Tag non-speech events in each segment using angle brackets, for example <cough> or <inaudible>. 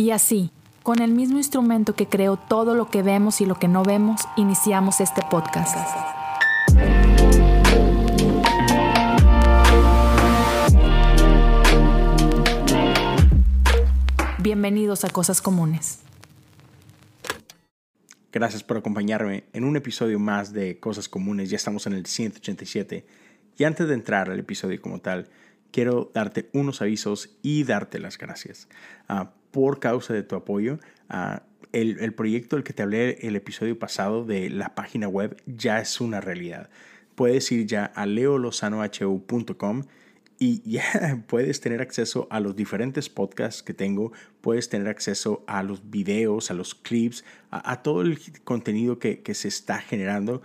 Y así, con el mismo instrumento que creó todo lo que vemos y lo que no vemos, iniciamos este podcast. Bienvenidos a Cosas Comunes. Gracias por acompañarme en un episodio más de Cosas Comunes. Ya estamos en el 187. Y antes de entrar al episodio como tal, quiero darte unos avisos y darte las gracias. Ah, por causa de tu apoyo, el, proyecto del que te hablé el episodio pasado de la página web ya es una realidad. Puedes ir ya a leolozanohu.com y <laughs> ya puedes tener acceso a los diferentes podcasts que tengo, puedes tener acceso a los videos, a los clips, a, todo el contenido que, se está generando.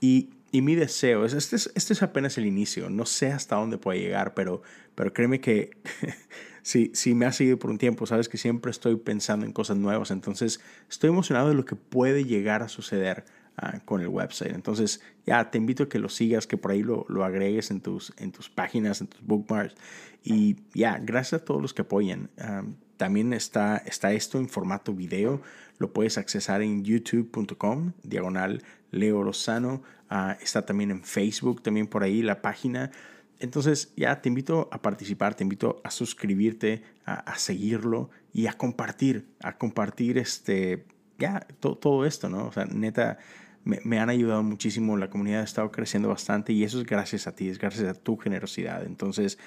Y, mi deseo, es, este, es, este es apenas el inicio, no sé hasta dónde puede llegar, pero, pero créeme que <laughs> si, si me has seguido por un tiempo, sabes que siempre estoy pensando en cosas nuevas, entonces estoy emocionado de lo que puede llegar a suceder uh, con el website. Entonces, ya te invito a que lo sigas, que por ahí lo, lo agregues en tus, en tus páginas, en tus bookmarks. Y ya, gracias a todos los que apoyan. Um, también está, está esto en formato video. Lo puedes accesar en youtube.com, diagonal Leo Lozano. Uh, está también en Facebook, también por ahí la página. Entonces ya te invito a participar, te invito a suscribirte, a, seguirlo y a compartir, a compartir este, ya to, todo esto, ¿no? O sea, neta, me, me, han ayudado muchísimo, la comunidad ha estado creciendo bastante y eso es gracias a ti, es gracias a tu generosidad. Entonces,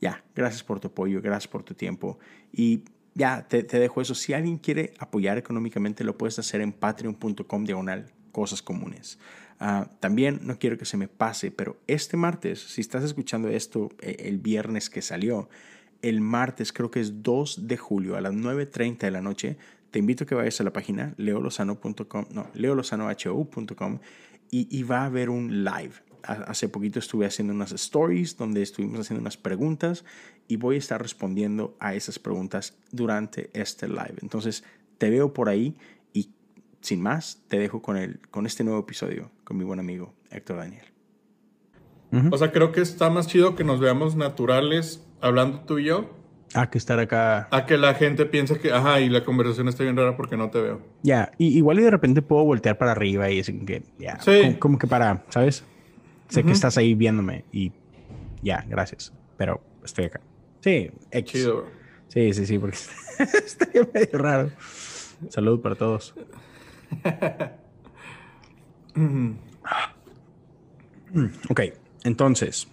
ya, gracias por tu apoyo, gracias por tu tiempo y ya te, te dejo eso. Si alguien quiere apoyar económicamente, lo puedes hacer en patreon.com diagonal cosas comunes. Uh, también no quiero que se me pase, pero este martes, si estás escuchando esto el viernes que salió, el martes creo que es 2 de julio a las 9.30 de la noche, te invito a que vayas a la página leolozano.com, no, leolozanohu.com y, y va a haber un live. Hace poquito estuve haciendo unas stories donde estuvimos haciendo unas preguntas y voy a estar respondiendo a esas preguntas durante este live. Entonces, te veo por ahí sin más, te dejo con, el, con este nuevo episodio con mi buen amigo Héctor Daniel. Uh -huh. O sea, creo que está más chido que nos veamos naturales hablando tú y yo a que estar acá. A que la gente piense que, ajá, y la conversación está bien rara porque no te veo. Ya, y igual y de repente puedo voltear para arriba y decir que, ya, sí. como, como, que para, ¿sabes? Sé uh -huh. que estás ahí viéndome y ya, gracias, pero estoy acá. Sí, X. Chido, bro. Sí, sí, sí, porque <laughs> estaría medio raro. Salud para todos. <laughs> ok, entonces,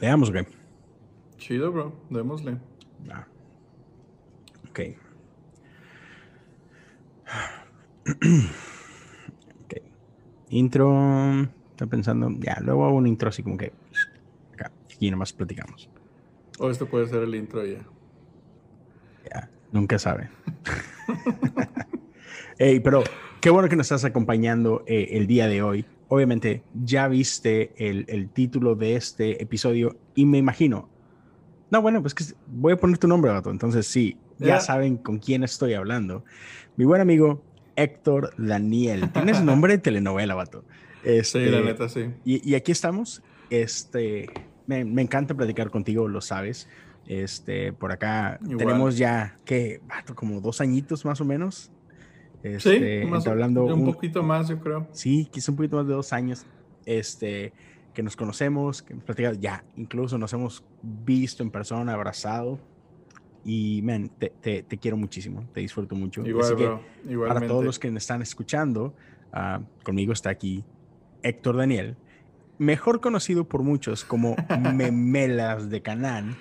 leamos, ok. Chido, bro. Démosle. Ah. Ok. <clears throat> ok. Intro. Está pensando. Ya, luego hago un intro así como que. Acá. Aquí nomás platicamos. O esto puede ser el intro ya. Ya. Nunca sabe. <laughs> hey, pero qué bueno que nos estás acompañando eh, el día de hoy. Obviamente, ya viste el, el título de este episodio y me imagino, no, bueno, pues que voy a poner tu nombre, vato. Entonces, sí, ya yeah. saben con quién estoy hablando. Mi buen amigo Héctor Daniel. Tienes nombre de telenovela, vato. Este, sí, la neta, sí. Y, y aquí estamos. Este, me, me, encanta platicar contigo, lo sabes. Este, por acá Igual. tenemos ya, ¿qué? Vato, como dos añitos más o menos. Este, sí, más, hablando un, un poquito más, yo creo. Sí, quizá un poquito más de dos años. Este, que nos conocemos, que hemos platicado, ya, incluso nos hemos visto en persona, abrazado. Y, man, te, te, te quiero muchísimo, te disfruto mucho. Igual, Así bro, que, para todos los que me están escuchando, uh, conmigo está aquí Héctor Daniel, mejor conocido por muchos como <laughs> Memelas de Canán.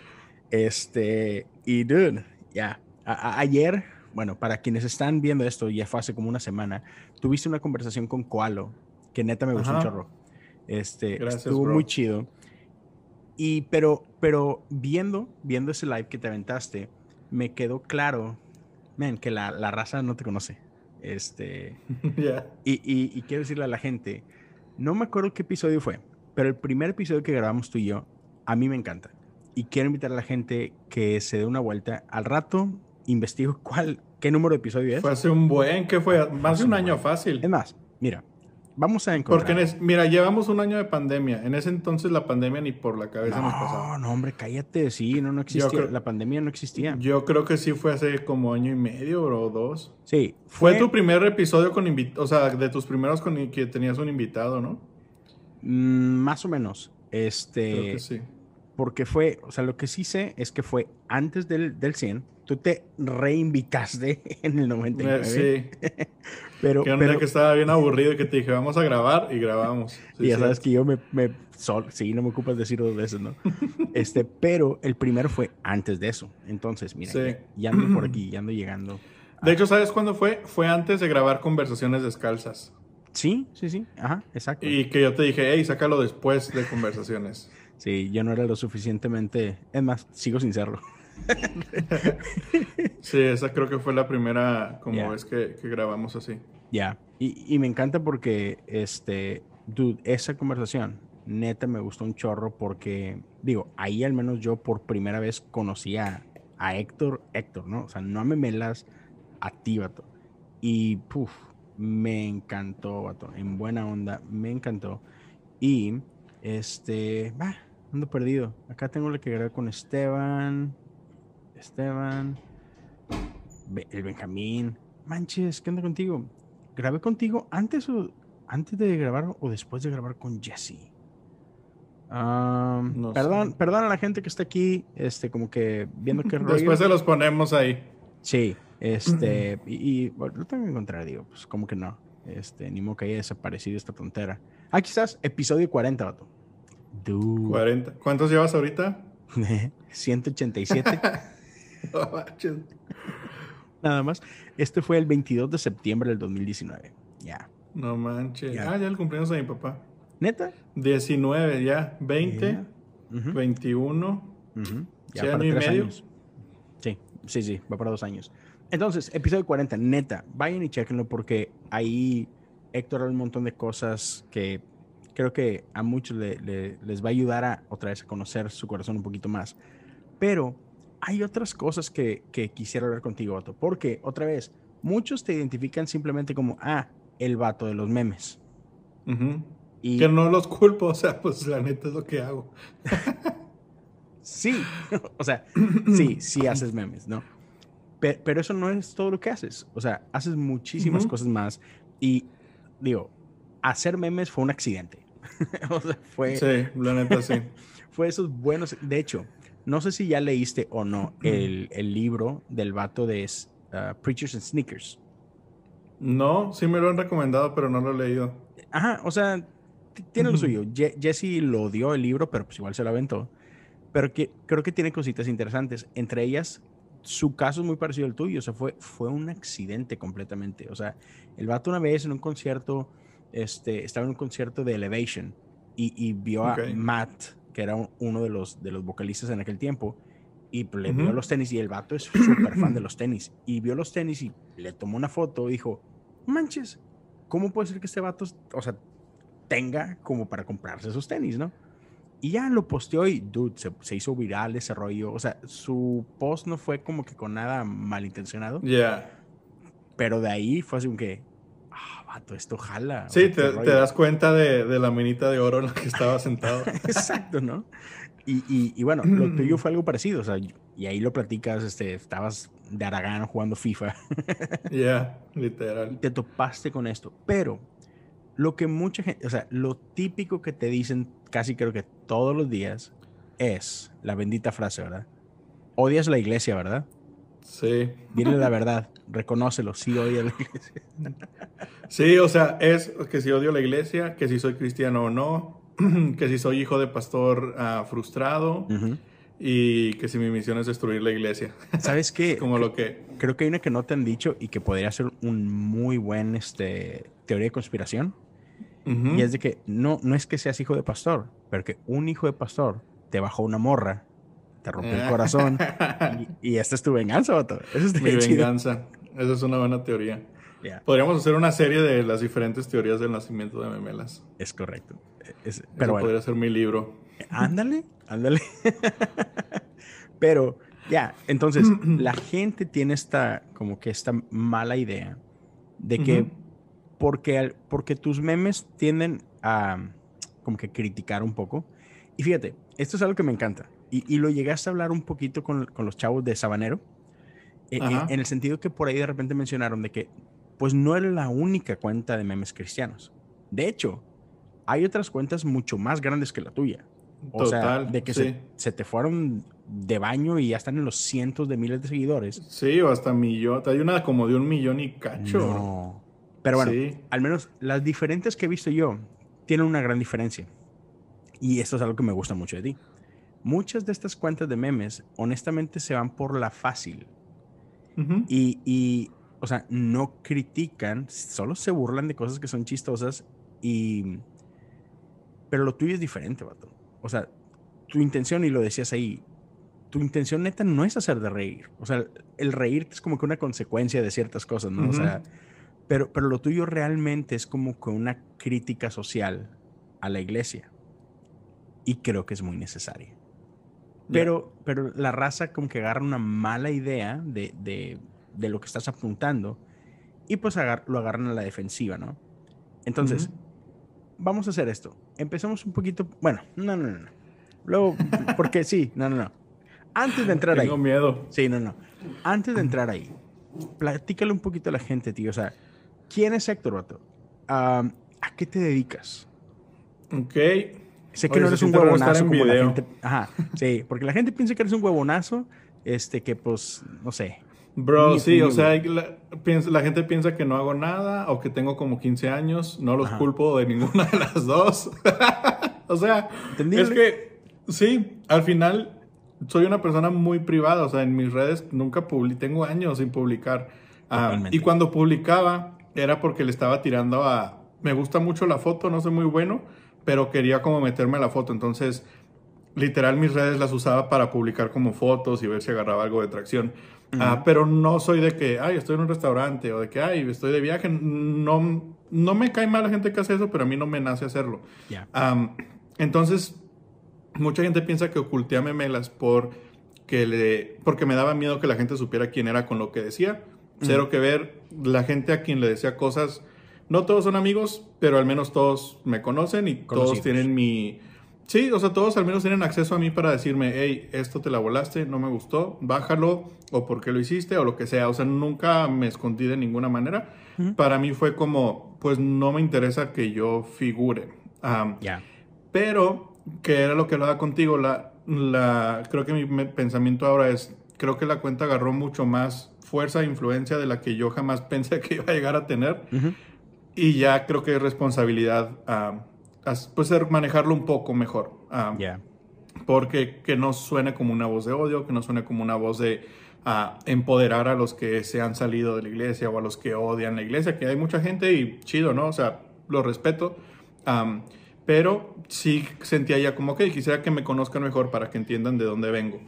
Este, y dude, ya, yeah, ayer, bueno, para quienes están viendo esto, ya fue hace como una semana, tuviste una conversación con Koalo, que neta me gustó Ajá. un chorro. Este, Gracias, estuvo bro. muy chido. Y, pero, pero viendo, viendo ese live que te aventaste, me quedó claro, man, que la, la raza no te conoce. Este, <laughs> yeah. y, y, y, quiero decirle a la gente, no me acuerdo qué episodio fue, pero el primer episodio que grabamos tú y yo, a mí me encanta. Y quiero invitar a la gente que se dé una vuelta. Al rato investigo <laughs> cuál, qué número de episodio es. Fue hace un buen, que fue? Más de un año fácil. Es más, mira, vamos a encontrar. Porque, mira, llevamos un año de pandemia. En ese entonces la pandemia ni por la cabeza nos pasaba. No, no, hombre, cállate. Sí, no, no existía. la pandemia no existía. Yo creo que sí fue hace como año y medio o dos. Sí. Fue, tu primer episodio con invitado, o sea, de tus primeros con que tenías un invitado, ¿no? Mm, más o menos. Este. Creo que sí. Porque fue, o sea, lo que sí sé es que fue antes del, del 100 tú te reinvitaste <laughs> en el 99. Sí. <laughs> pero, que un día que estaba bien aburrido y que te dije, vamos a grabar y grabamos. y ya sabes que yo me, me sol, sí, no me ocupas decir dos veces, ¿no? <laughs> este, pero el primero fue antes de eso. Entonces, mira, ya, ando por <clears throat> aquí, ya ando llegando. De hecho, ¿sabes cuándo fue? Fue antes de grabar conversaciones descalzas. Sí, sí, sí. Ajá, exacto. Y que yo te dije, hey, sácalo después de conversaciones. sí, yo no era lo suficientemente. Es más, sigo sin serlo. <laughs> sí, esa creo que fue la primera como vez que, grabamos así. Ya, y, me encanta porque, este, dude, esa conversación, neta, me gustó un chorro porque, digo, ahí al menos yo por primera vez conocí a, Héctor, Héctor, ¿no? O sea, no a Memelas, a ti, vato. Y, puff, me encantó, vato, en buena onda, me encantó. Y, este, va, ando perdido. Acá tengo lo que grabar con Esteban. Esteban, el Benjamín. Manches, ¿qué onda contigo? ¿Grabé contigo antes o antes de grabar o después de grabar con Jesse? perdón, perdón a la gente que está aquí, este, como que viendo qué <laughs> rollo. Después se los ponemos ahí. Sí, este, <clears throat> y, lo tengo que encontrar, digo, pues como que no. Este, ni modo que haya desaparecido esta tontera. Ah, quizás episodio 40, vato. 40. ¿Cuántos llevas ahorita? <laughs> 187. <laughs> <laughs> Nada más. Este fue el 22 de septiembre del 2019. Ya. No manches. Ah, ya el cumpleaños de mi papá. ¿Neta? 19, ya. 20, 21. Ya para tres años. Sí, sí, sí, va para dos años. Entonces, episodio 40, neta, vayan y chequenlo porque ahí Héctor habla un montón de cosas que creo que a muchos les va a ayudar a otra vez a conocer su corazón un poquito más. Pero hay otras cosas que, quisiera hablar contigo, Otto, porque otra vez, muchos te identifican simplemente como, ah, el vato de los memes. y... Que no los culpo, o sea, pues la neta es lo que hago. <laughs> sí, <laughs> o sea, <clears throat> sí, sí haces memes, ¿no? Pero, eso no es todo lo que haces, o sea, haces muchísimas cosas más y digo, hacer memes fue un accidente. <laughs> o sea, fue... Sí, la neta sí. fue esos buenos, de hecho, no sé si ya leíste o no el, libro del vato de uh, Preachers and Sneakers. No, sí me lo han recomendado, pero no lo he leído. Ajá, o sea, tiene lo suyo. Jesse lo dio el libro, pero pues igual se lo aventó. Pero que, creo que tiene cositas interesantes. Entre ellas, su caso es muy parecido al tuyo. O sea, fue, fue un accidente completamente. O sea, el vato una vez en un concierto, este, estaba en un concierto de Elevation y, vio a Matt que era uno de los, de los vocalistas en aquel tiempo, y pues, le vio los tenis y el vato es <clears throat> súper fan de los tenis. Y vio los tenis y le tomó una foto y dijo, manches, ¿cómo puede ser que este vato, o sea, tenga como para comprarse esos tenis, no? Y ya lo posteó y, dude, se, hizo viral ese rollo. O sea, su post no fue como que con nada malintencionado. Ya. Pero de ahí fue así como que, esto jala. Sí, te, das cuenta de, la minita de oro en la que estaba sentado. <laughs> Exacto, ¿no? Y, bueno, lo <clears throat> tuyo fue algo parecido, o sea, y ahí lo platicas, este, estabas de Aragán jugando FIFA. <laughs> Ya, literal. Y te topaste con esto, pero lo que mucha gente, o sea, lo típico que te dicen casi creo que todos los días es la bendita frase, ¿verdad? Odias la iglesia, ¿verdad? Sí. Dile la verdad, reconócelo, sí odias la iglesia. Sí, o sea, es que si odio la iglesia, que si soy cristiano o no, <clears throat> que si soy hijo de pastor uh, frustrado y que si mi misión es destruir la iglesia. <laughs> ¿Sabes qué? Como lo que... Creo que hay una que no te han dicho y que podría ser un muy buen este, teoría de conspiración. Y es de que no, no es que seas hijo de pastor, pero que un hijo de pastor te bajó una morra, te rompió el corazón <laughs> y, esta es tu venganza, vato. Eso es Mi venganza. Esa es una buena teoría. Podríamos hacer una serie de las diferentes teorías del nacimiento de memelas. Es correcto. pero podría ser mi libro. Ándale, ándale. <laughs> pero ya, entonces <clears throat> la gente tiene esta como que esta mala idea de que porque, porque tus memes tienden a como que criticar un poco. Y fíjate, esto es algo que me encanta. Y, lo llegaste a hablar un poquito con, con los chavos de Sabanero, eh, eh, en el sentido que por ahí de repente mencionaron de que pues no era la única cuenta de memes cristianos. De hecho, hay otras cuentas mucho más grandes que la tuya. O sea, de que se, se, te fueron de baño y ya están en los cientos de miles de seguidores. Sí, o hasta millón. Hay una como de un millón y cacho. No. Pero bueno, al menos las diferentes que he visto yo tienen una gran diferencia. Y esto es algo que me gusta mucho de ti. Muchas de estas cuentas de memes, honestamente, se van por la fácil. y, y, o sea, no critican, solo se burlan de cosas que son chistosas y... Pero lo tuyo es diferente, vato. O sea, tu intención, y lo decías ahí, tu intención neta no es hacer de reír. O sea, el reír es como que una consecuencia de ciertas cosas, ¿no? O sea, pero, pero lo tuyo realmente es como que una crítica social a la iglesia. Y creo que es muy necesaria. Pero, pero la raza como que agarra una mala idea de, de, de lo que estás apuntando y pues lo agarran a la defensiva, ¿no? Entonces, vamos a hacer esto. Empecemos un poquito. Bueno, no, no, no. Luego, porque sí, no, no, no. Antes de entrar ahí. Tengo miedo. Sí, no, no. Antes de entrar ahí, platícale un poquito a la gente, tío. O sea, ¿quién es Héctor Bato? ¿A qué te dedicas? Ok. Sé que no eres un huevonazo como la gente. Ajá, sí, porque la gente piensa que eres un huevonazo, este, que pues, no sé, Bro, sí, o sea, la, la, gente piensa que no hago nada o que tengo como 15 años. No los culpo de ninguna de las dos. <laughs> o sea, es que, sí, al final soy una persona muy privada. O sea, en mis redes nunca publico, tengo años sin publicar. Ah, y cuando publicaba era porque le estaba tirando a... Me gusta mucho la foto, no soy muy bueno, pero quería como meterme a la foto. Entonces, literal, mis redes las usaba para publicar como fotos y ver si agarraba algo de tracción. Ah, pero no soy de que, ay, estoy en un restaurante o de que, ay, estoy de viaje. No, no me cae mal la gente que hace eso, pero a mí no me nace hacerlo. entonces, mucha gente piensa que oculté a Memelas por que le, porque me daba miedo que la gente supiera quién era con lo que decía. Cero que ver, la gente a quien le decía cosas, no todos son amigos, pero al menos todos me conocen y todos tienen mi, Sí, o sea, todos al menos tienen acceso a mí para decirme, hey, esto te la volaste, no me gustó, bájalo, o por qué lo hiciste, o lo que sea. O sea, nunca me escondí de ninguna manera. Para mí fue como, pues no me interesa que yo figure. Ya. Pero, que era lo que hablaba contigo, la, la, creo que mi pensamiento ahora es, creo que la cuenta agarró mucho más fuerza e influencia de la que yo jamás <laughs> pensé que iba a llegar a tener. Y ya creo que es responsabilidad pues ser manejarlo un poco mejor. Ah, porque que no suene como una voz de odio, que no suene como una voz de ah, empoderar a los que se han salido de la iglesia o a los que odian la iglesia, que hay mucha gente y chido, ¿no? O sea, lo respeto. pero sí sentía ya como que quisiera que me conozcan mejor para que entiendan de dónde vengo.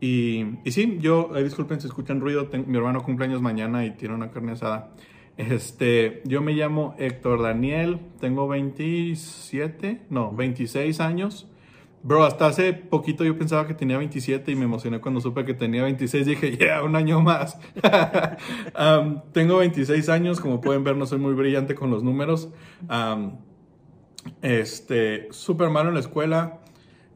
y, y, sí, yo, disculpen si escuchan ruido, mi hermano cumpleaños mañana y tiene una carne asada. Este, yo me llamo Héctor Daniel, tengo 27, no, 26 años. Bro, hasta hace poquito yo pensaba que tenía 27 y me emocioné cuando supe que tenía 26. Dije, <laughs> yeah, un año más. <laughs> Um, tengo 26 años, como pueden ver, no soy muy brillante con los números. Um, este, súper malo en la escuela,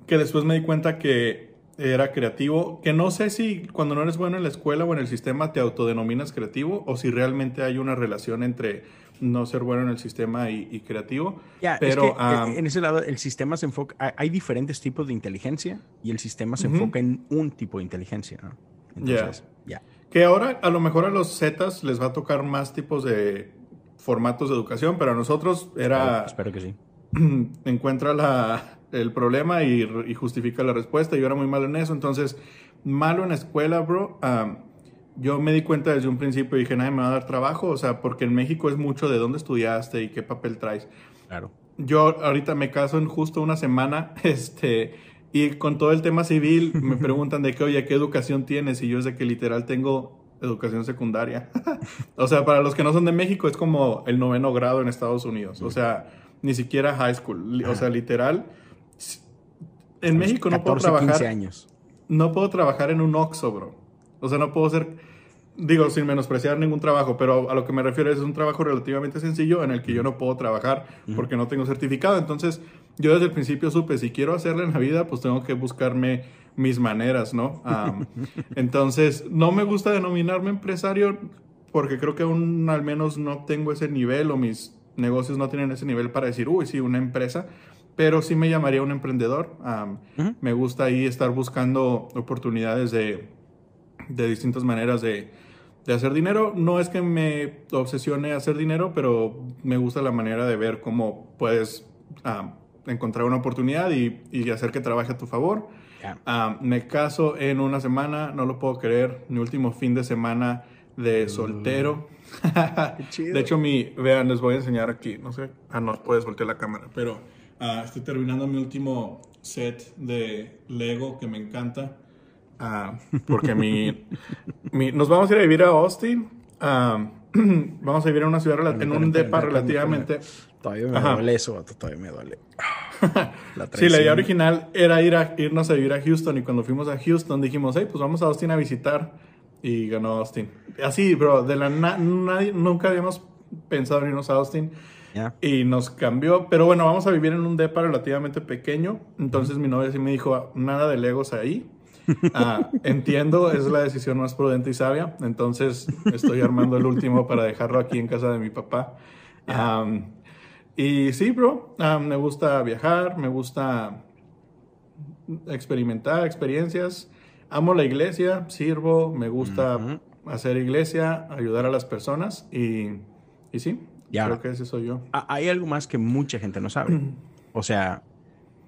que después me di cuenta que era creativo, que no sé si cuando no eres bueno en la escuela o en el sistema te autodenominas creativo o si realmente hay una relación entre no ser bueno en el sistema y, creativo. pero eh, en ese lado el sistema se enfoca, hay diferentes tipos de inteligencia y el sistema se enfoca en un tipo de inteligencia. Entonces, ya. Que ahora a lo mejor a los Zetas les va a tocar más tipos de formatos de educación, pero a nosotros era... espero que sí. <clears throat> encuentra la, el problema y, justifica la respuesta. Yo era muy malo en eso. Entonces, malo en la escuela, bro. yo me di cuenta desde un principio y dije, nadie me va a dar trabajo. O sea, porque en México es mucho de dónde estudiaste y qué papel traes. Claro. Yo ahorita me caso en justo una semana. <laughs> Este. Y con todo el tema civil <laughs> me preguntan de qué, oye, ¿qué educación tienes? Y yo es de que literal tengo educación secundaria. <laughs> o sea, para los que no son de México es como el noveno grado en Estados Unidos. O sea, ni siquiera high school. O sea, literal en México no puedo trabajar. 15 años. No puedo trabajar en un Oxxo, bro. O sea, no puedo ser. digo, sin menospreciar ningún trabajo, pero a lo que me refiero es un trabajo relativamente sencillo en el que yo no puedo trabajar porque no tengo certificado. Entonces, yo desde el principio supe, si quiero hacerle en la vida, pues tengo que buscarme mis maneras, ¿no? <laughs> entonces, no me gusta denominarme empresario porque creo que aún al menos no tengo ese nivel o mis negocios no tienen ese nivel para decir, uy, sí, una empresa, pero sí me llamaría un emprendedor. Me gusta ahí estar buscando oportunidades de, de distintas maneras de, de, hacer dinero. No es que me obsesione hacer dinero, pero me gusta la manera de ver cómo puedes encontrar una oportunidad y, y, hacer que trabaje a tu favor. me caso en una semana, no lo puedo creer. Mi último fin de semana de soltero. <laughs> de hecho, mi, vean, les voy a enseñar aquí, no sé, ah, no, puedes voltear la cámara, pero ah, estoy terminando mi último set de Lego que me encanta, ah, porque mi, <laughs> mi, nos vamos a ir a vivir a Austin, <clears throat> vamos a vivir en una ciudad, en un depa relativamente... Todavía me duele eso, todavía me duele. <laughs> la sí, la idea original era ir a, irnos a vivir a Houston y cuando fuimos a Houston dijimos, hey, pues vamos a Austin a visitar y ganó Austin. Así, bro, de la nadie, nunca habíamos pensado en irnos a Austin. Y nos cambió. Pero bueno, vamos a vivir en un depa relativamente pequeño. Entonces mi novia sí me dijo, nada de Legos ahí. Ah, <laughs> entiendo, es la decisión más prudente y sabia. Entonces estoy armando el último para dejarlo aquí en casa de mi papá. y sí, bro, me gusta viajar, me gusta experimentar experiencias amo la iglesia, sirvo, me gusta hacer iglesia, ayudar a las personas y, y sí, creo que ese soy yo. Hay algo más que mucha gente no sabe. o sea,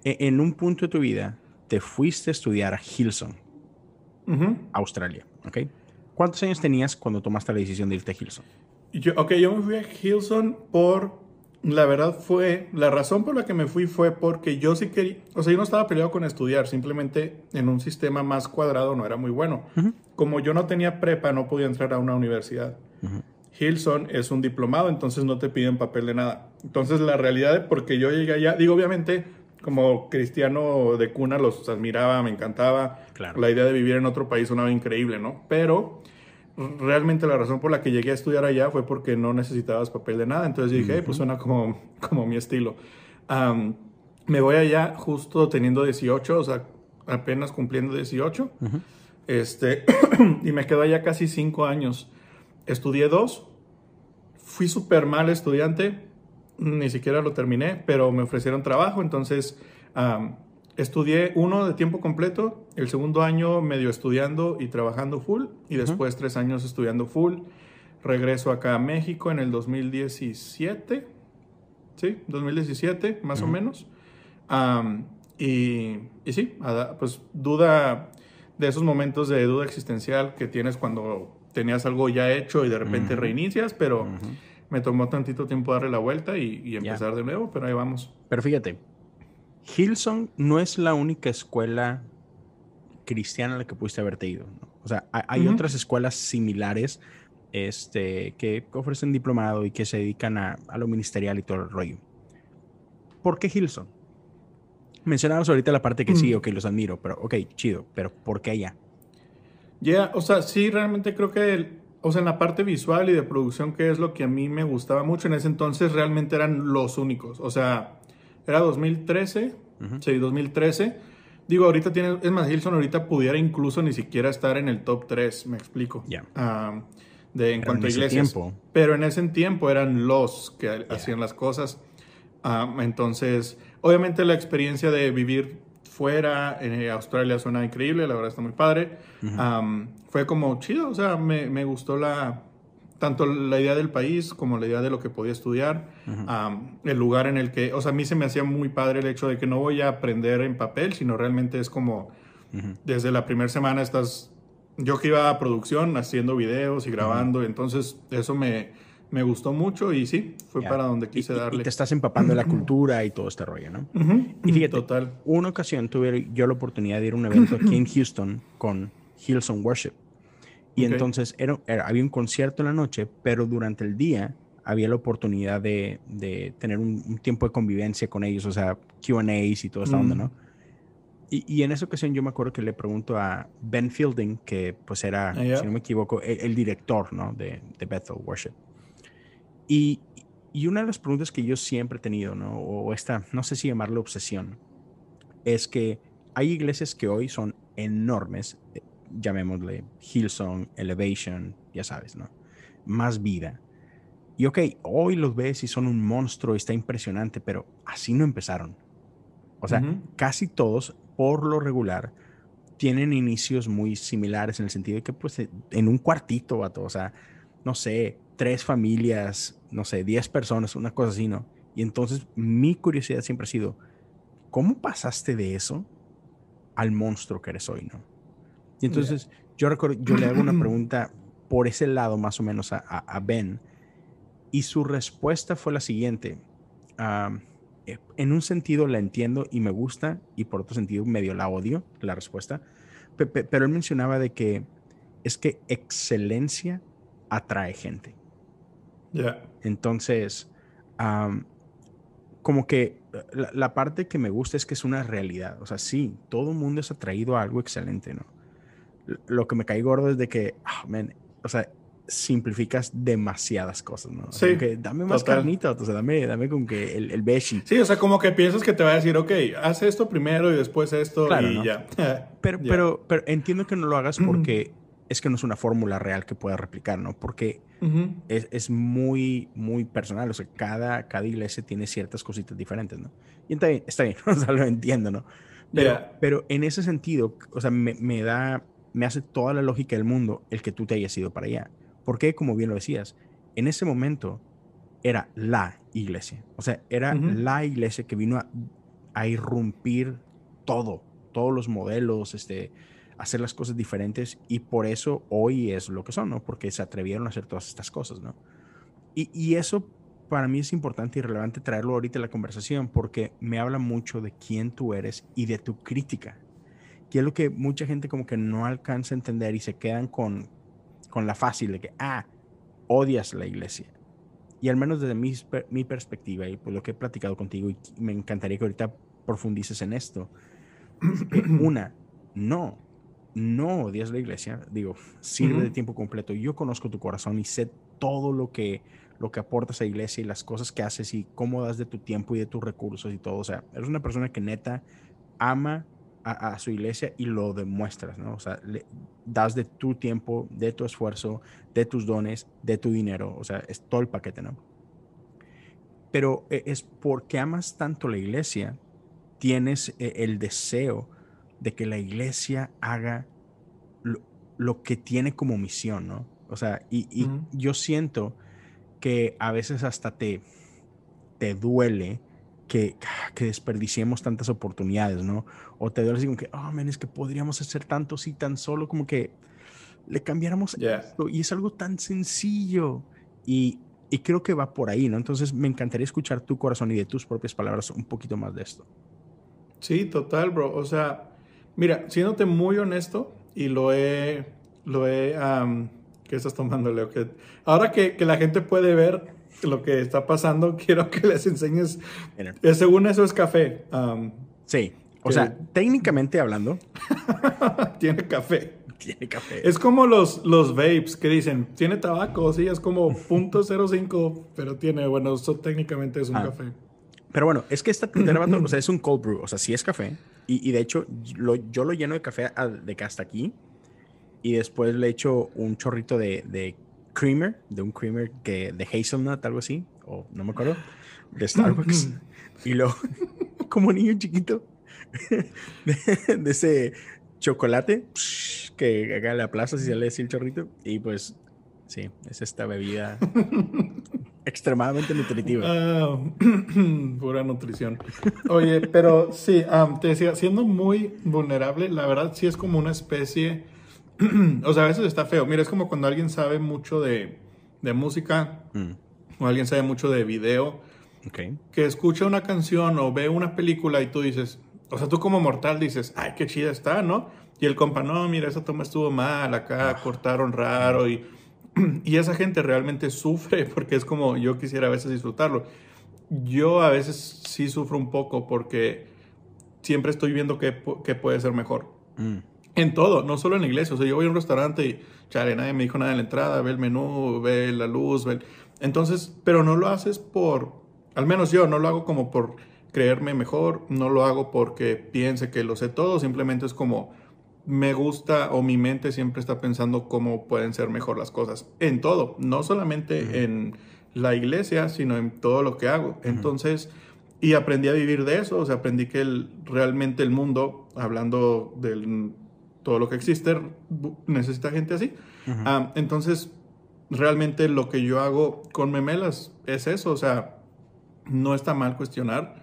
e, en un punto de tu vida te fuiste a estudiar a Hilson, Australia, ¿ok? ¿Cuántos años tenías cuando tomaste la decisión de irte a Hilson? Yo, ok, yo me fui a Hilson por la verdad fue, la razón por la que me fui fue porque yo sí quería, o sea, yo no estaba peleado con estudiar, simplemente en un sistema más cuadrado no era muy bueno. Como yo no tenía prepa, no podía entrar a una universidad. Hilson es un diplomado, entonces no te piden papel de nada. Entonces la realidad, es porque yo llegué allá, digo, obviamente, como cristiano de cuna los admiraba, me encantaba. La idea de vivir en otro país sonaba increíble, ¿no? Pero realmente la razón por la que llegué a estudiar allá fue porque no necesitabas papel de nada. Entonces dije, pues suena como, como mi estilo. me voy allá justo teniendo 18, o sea, apenas cumpliendo 18. este, <clears throat> y me quedo allá casi 5 años. Estudié dos. Fui súper mal estudiante. Ni siquiera lo terminé, pero me ofrecieron trabajo. Entonces Estudié uno de tiempo completo, el segundo año medio estudiando y trabajando full, y después tres años estudiando full. Regreso acá a México en el 2017, ¿sí? 2017, más o menos. y, y, sí, pues duda de esos momentos de duda existencial que tienes cuando tenías algo ya hecho y de repente reinicias, pero me tomó tantito tiempo darle la vuelta y, empezar de nuevo, pero ahí vamos. Pero fíjate, Hilson no es la única escuela cristiana a la que pudiste haberte ido. O sea, hay, otras escuelas similares este, que ofrecen diplomado y que se dedican a, lo ministerial y todo el rollo. ¿Por qué Hilson? Mencionabas ahorita la parte que sí, ok, los admiro, pero ok, chido, pero ¿por qué allá? Ya, o sea, sí, realmente creo que, o sea, en la parte visual y de producción, que es lo que a mí me gustaba mucho en ese entonces, realmente eran los únicos. O sea, era 2013, sí, 2013. Digo, ahorita tiene, es más, Hilson ahorita pudiera incluso ni siquiera estar en el top 3, me explico. Ya. Ah, de, en cuanto a iglesias. Tiempo. Pero en ese tiempo eran los que hacían las cosas. Ah, entonces, obviamente la experiencia de vivir fuera en Australia suena increíble, la verdad está muy padre. fue como chido, o sea, me, me gustó la, tanto la idea del país como la idea de lo que podía estudiar, el lugar en el que, o sea, a mí se me hacía muy padre el hecho de que no voy a aprender en papel, sino realmente es como, desde la primera semana estás, yo que iba a producción haciendo videos y grabando, entonces eso me, me gustó mucho y sí, fue para donde quise darle. Y te estás empapando de la cultura y todo este rollo, ¿no? Y fíjate, Total. una ocasión tuve yo la oportunidad de ir a un evento aquí en <clears throat> Houston con Hillsong Worship. Y entonces era, había un concierto en la noche, pero durante el día había la oportunidad de, tener un, tiempo de convivencia con ellos, o sea, QAs y todo esta onda, mm. ¿no? y, en esa ocasión yo me acuerdo que le pregunto a Ben Fielding, que pues era, ah, si no me equivoco, el, director ¿no? de, de, Bethel Worship. Y, y, una de las preguntas que yo siempre he tenido, ¿no? o esta, no sé si llamarlo obsesión, es que hay iglesias que hoy son enormes, eh, llamémosle Hillsong, Elevation, ya sabes, ¿no? Más vida. Y ok, hoy los ves y son un monstruo, está impresionante, pero así no empezaron. O sea, casi todos, por lo regular, tienen inicios muy similares en el sentido de que, pues, en un cuartito, vato, o sea, no sé, tres familias, no sé, diez personas, una cosa así, ¿no? Y entonces mi curiosidad siempre ha sido, ¿cómo pasaste de eso al monstruo que eres hoy, ¿no? Y entonces yo recuerdo, yo le hago una pregunta por ese lado más o menos a, Ben y su respuesta fue la siguiente. Eh, en un sentido la entiendo y me gusta y por otro sentido medio la odio, la respuesta. pero él mencionaba de que es que excelencia atrae gente. Ya. Entonces, como que la, parte que me gusta es que es una realidad. O sea, sí, todo el mundo es atraído a algo excelente, ¿no? Lo que me cae gordo es de que, oh, o sea, simplificas demasiadas cosas, ¿no? Sí. que dame más carnita, o sea, dame, dame con que el, el beshi. Sí, o sea, como que piensas que te va a decir, ok, haz esto primero y después esto y <laughs> ya. pero, pero, pero entiendo que no lo hagas <clears throat> porque es que no es una fórmula real que pueda replicar, ¿no? Porque es, es, muy, muy personal. O sea, cada, cada iglesia tiene ciertas cositas diferentes, ¿no? Y está bien, está bien, <laughs> o sea, lo entiendo, ¿no? Pero, pero en ese sentido, o sea, me, me, da, me hace toda la lógica del mundo el que tú te hayas ido para allá. Porque, como bien lo decías, en ese momento era la iglesia. O sea, era la iglesia que vino a, a irrumpir todo, todos los modelos, este, hacer las cosas diferentes y por eso hoy es lo que son, ¿no? Porque se atrevieron a hacer todas estas cosas, ¿no? Y, y eso para mí es importante y relevante traerlo ahorita en la conversación porque me habla mucho de quién tú eres y de tu crítica, que es lo que mucha gente como que no alcanza a entender y se quedan con, con la fácil de que, ah, odias la iglesia. Y al menos desde mi, mi perspectiva y por lo que he platicado contigo, y me encantaría que ahorita profundices en esto. <clears throat> una, no, no odias la iglesia, digo, sirve de tiempo completo. Yo conozco tu corazón y sé todo lo que, lo que aportas a la iglesia y las cosas que haces y cómo das de tu tiempo y de tus recursos y todo. O sea, eres una persona que neta ama a, su iglesia y lo demuestras, ¿no? O sea, le, das de tu tiempo, de tu esfuerzo, de tus dones, de tu dinero. O sea, es todo el paquete, ¿no? Pero e, es porque amas tanto la iglesia, tienes eh, el deseo de que la iglesia haga lo, que tiene como misión, ¿no? O sea, y, yo siento que a veces hasta te, te duele que, que, desperdiciemos tantas oportunidades, ¿no? O te duele así como que, oh, man, es que podríamos hacer tanto si tan solo como que le cambiáramos esto. Y es algo tan sencillo. Y, y creo que va por ahí, ¿no? Entonces me encantaría escuchar tu corazón y de tus propias palabras un poquito más de esto. Sí, total, bro. O sea, Mira, siéndote muy honesto, y lo he, lo he, ¿qué estás tomando, Leo? Que ahora que, que, la gente puede ver lo que está pasando, <laughs> quiero que les enseñes, eh, según eso es café. sí, o sea, técnicamente hablando. <laughs> tiene café. Tiene café. Es como los, los vapes que dicen, tiene tabaco, sí, es como <laughs> .05, pero tiene, bueno, eso técnicamente es un ah. café. Pero bueno, es que esta tintera, o sea, es un cold brew, o sea, sí es café. Y, y de hecho, yo lo lleno de café de hasta aquí. Y después le echo un chorrito de, de creamer, de un creamer que, de hazelnut, algo así, o no me acuerdo, de Starbucks. y luego, <laughs> como niño chiquito, <laughs> de, ese chocolate que haga la plaza si sale así el chorrito. Y pues, sí, es esta bebida <laughs> extremadamente nutritiva. Ah, <clears throat> pura nutrición. Oye, pero sí, te decía, siendo muy vulnerable, la verdad sí es como una especie, <clears throat> o sea, a veces está feo. Mira, es como cuando alguien sabe mucho de, de música mm. o alguien sabe mucho de video, okay. que escucha una canción o ve una película y tú dices, o sea, tú como mortal dices, ay, qué chida está, ¿no? Y el compa, no, mira, esa toma estuvo mal, acá ah. cortaron raro y <clears throat> y esa gente realmente sufre <laughs> porque es como yo quisiera a veces disfrutarlo. Yo a veces sí sufro un poco porque siempre estoy viendo qué, puede ser mejor. Mm. En todo, no solo en la iglesia. O sea, yo voy a un restaurante y, chale, nadie me dijo nada en la entrada, ve el menú, ve la luz, ve... Entonces, pero no lo haces por, al menos yo, no lo hago como por creerme mejor, no lo hago porque piense que lo sé todo, simplemente es como me gusta o mi mente siempre está pensando cómo pueden ser mejor las cosas en todo, no solamente en la iglesia, sino en todo lo que hago. Entonces, y aprendí a vivir de eso, o sea, aprendí que realmente el mundo, hablando de todo lo que existe, necesita gente así. Ah, entonces, realmente lo que yo hago con memelas es eso, o sea, no está mal cuestionar,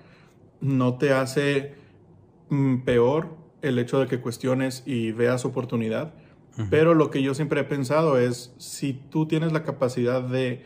no te hace mm, peor el hecho de que cuestiones y veas oportunidad, pero lo que yo siempre he pensado es, si tú tienes la capacidad de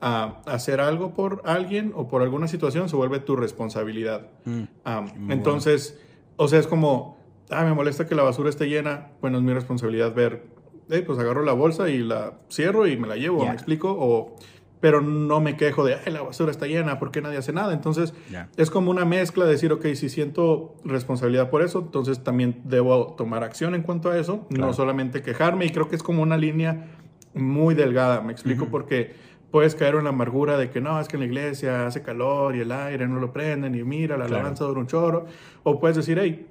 ah, hacer algo por alguien o por alguna situación, se vuelve tu responsabilidad. Mm. Ah, entonces, o sea, es como, ah, me molesta que la basura esté llena, bueno, es mi responsabilidad ver, pues agarro la bolsa y la cierro y me la llevo, ¿me explico? O pero no me quejo de, ay, la basura está llena, ¿por qué nadie hace nada? Entonces, es como una mezcla de decir, ok, si siento responsabilidad por eso, entonces también debo tomar acción en cuanto a eso, no solamente quejarme, y creo que es como una línea muy delgada, me explico, porque puedes caer en la amargura de que no, es que en la iglesia hace calor y el aire no lo prenden, y mira, la alabanza dura un choro, o puedes decir, hey,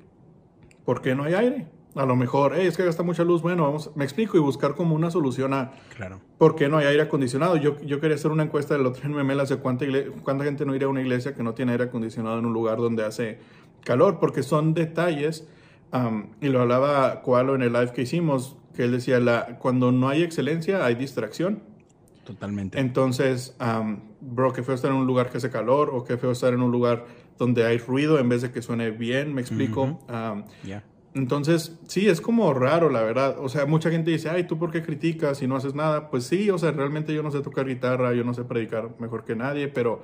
¿por qué no hay aire? A lo mejor, es que gasta mucha luz, bueno, vamos, me explico y buscar como una solución a claro. por qué no hay aire acondicionado. Yo, yo quería hacer una encuesta del otro en Memel hace cuánta, cuánta gente no iría a una iglesia que no tiene aire acondicionado en un lugar donde hace calor, porque son detalles, y lo hablaba Coalo en el live que hicimos, que él decía, la, cuando no hay excelencia hay distracción. Totalmente. Entonces, bro, qué feo estar en un lugar que hace calor o qué feo estar en un lugar donde hay ruido en vez de que suene bien, me explico. Entonces, sí, es como raro, la verdad. O sea, mucha gente dice, ay, ¿tú por qué criticas y no haces nada? Pues sí, o sea, realmente yo no sé tocar guitarra, yo no sé predicar mejor que nadie, pero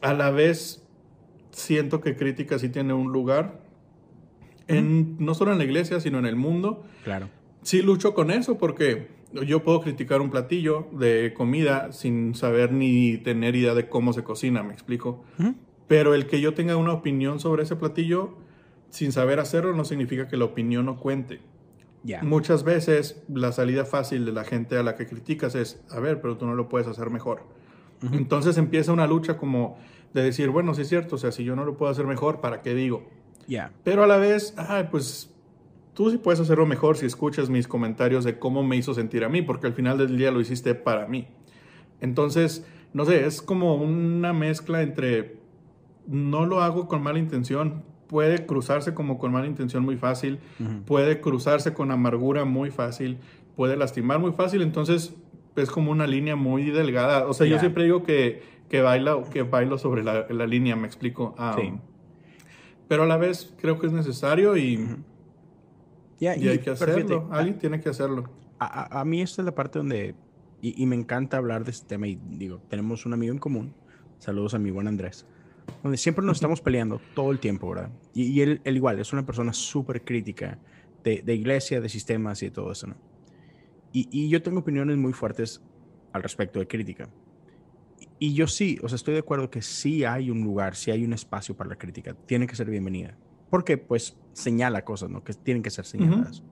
a la vez siento que crítica sí tiene un lugar, en, no solo en la iglesia, sino en el mundo. Claro. Sí lucho con eso porque yo puedo criticar un platillo de comida sin saber ni tener idea de cómo se cocina, me explico. Pero el que yo tenga una opinión sobre ese platillo sin saber hacerlo no significa que la opinión no cuente. Muchas veces la salida fácil de la gente a la que criticas es, a ver, pero tú no lo puedes hacer mejor. Entonces empieza una lucha como de decir, bueno, sí es cierto, o sea, si yo no lo puedo hacer mejor, ¿para qué digo? Pero a la vez, ay, pues tú sí puedes hacerlo mejor si escuchas mis comentarios de cómo me hizo sentir a mí, porque al final del día lo hiciste para mí. Entonces, no sé, es como una mezcla entre no lo hago con mala intención, puede cruzarse como con mala intención muy fácil, puede cruzarse con amargura muy fácil, puede lastimar muy fácil, entonces es como una línea muy delgada. O sea, yo siempre digo que, que, baila, que bailo sobre la, línea, me explico. sí. Pero a la vez creo que es necesario y, y, hay que hacerlo. Alguien tiene que hacerlo. A, a, mí esta es la parte donde, y, y, me encanta hablar de este tema y digo, tenemos un amigo en común. Saludos a mi buen Andrés donde siempre nos estamos peleando todo el tiempo, ¿verdad? Y, él, igual es una persona súper crítica de, de, iglesia, de sistemas y de todo eso, ¿no? Y, y, yo tengo opiniones muy fuertes al respecto de crítica. Y, yo sí, o sea, estoy de acuerdo que sí hay un lugar, sí hay un espacio para la crítica, tiene que ser bienvenida. Porque, pues, señala cosas, ¿no? Que tienen que ser señaladas.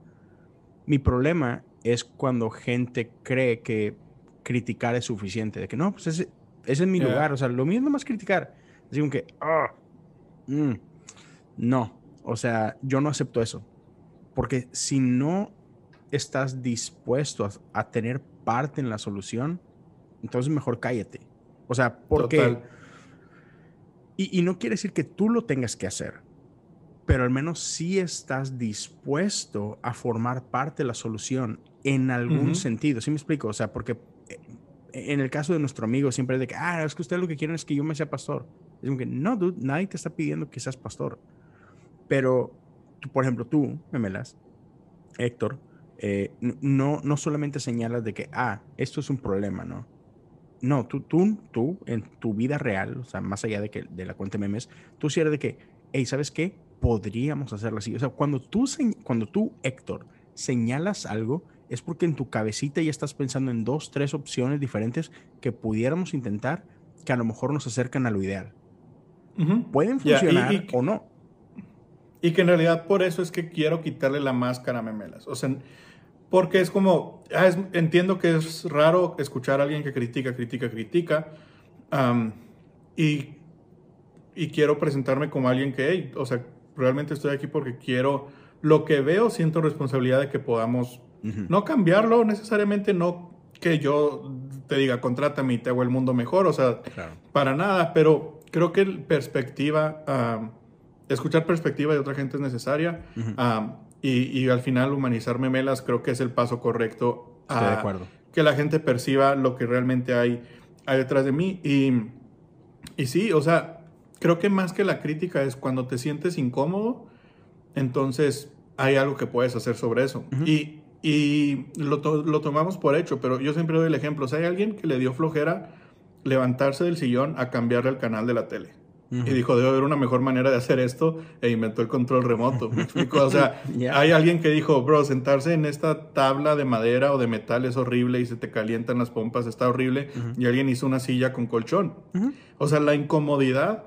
Mi problema es cuando gente cree que criticar es suficiente, de que no, pues ese, ese es mi lugar, o sea, lo mío es más criticar Así como que, ah, mm, no, o sea, yo no acepto eso. Porque si no estás dispuesto a, tener parte en la solución, entonces mejor cállate. O sea, porque... Y, y, no quiere decir que tú lo tengas que hacer, pero al menos sí estás dispuesto a formar parte de la solución en algún sentido. ¿Sí me explico? O sea, porque eh, en el caso de nuestro amigo siempre es de que, ah, es que ustedes lo que quieren es que yo me sea pastor. Es como que, no, dude, nadie te está pidiendo que seas pastor. Pero, por ejemplo, tú, Memelas, Héctor, eh, no, no solamente señalas de que, ah, esto es un problema, ¿no? No, tú, tú, tú, en tu vida real, o sea, más allá de, que, de la cuenta de memes, tú sí eres de que, hey, ¿sabes qué? Podríamos hacerlo así. O sea, cuando tú, cuando tú, Héctor, señalas algo, es porque en tu cabecita ya estás pensando en dos, tres opciones diferentes que pudiéramos intentar que a lo mejor nos acercan a lo ideal. Pueden funcionar o no. y que en realidad por eso es que quiero quitarle la máscara a Memelas. O sea, porque es como, ah, entiendo que es raro escuchar a alguien que critica, critica, critica, y, y, quiero presentarme como alguien que, hey, o sea, realmente estoy aquí porque quiero, lo que veo, siento responsabilidad de que podamos no cambiarlo necesariamente, no que yo te diga, contrátame y te hago el mundo mejor, o sea, para nada, pero creo que perspectiva, escuchar perspectiva de otra gente es necesaria. Y, al final humanizar memelas creo que es el paso correcto a de acuerdo. que la gente perciba lo que realmente hay, hay detrás de mí. Y, y sí, o sea, creo que más que la crítica es cuando te sientes incómodo, entonces hay algo que puedes hacer sobre eso. Y, y lo, lo, tomamos por hecho, pero yo siempre doy el ejemplo. O sea, hay alguien que le dio flojera levantarse del sillón a cambiarle el canal de la tele. Y dijo, debe haber una mejor manera de hacer esto e inventó el control remoto. ¿Me explico? O sea, <laughs> hay alguien que dijo, bro, sentarse en esta tabla de madera o de metal es horrible y se te calientan las pompas, está horrible. Y alguien hizo una silla con colchón. O sea, la incomodidad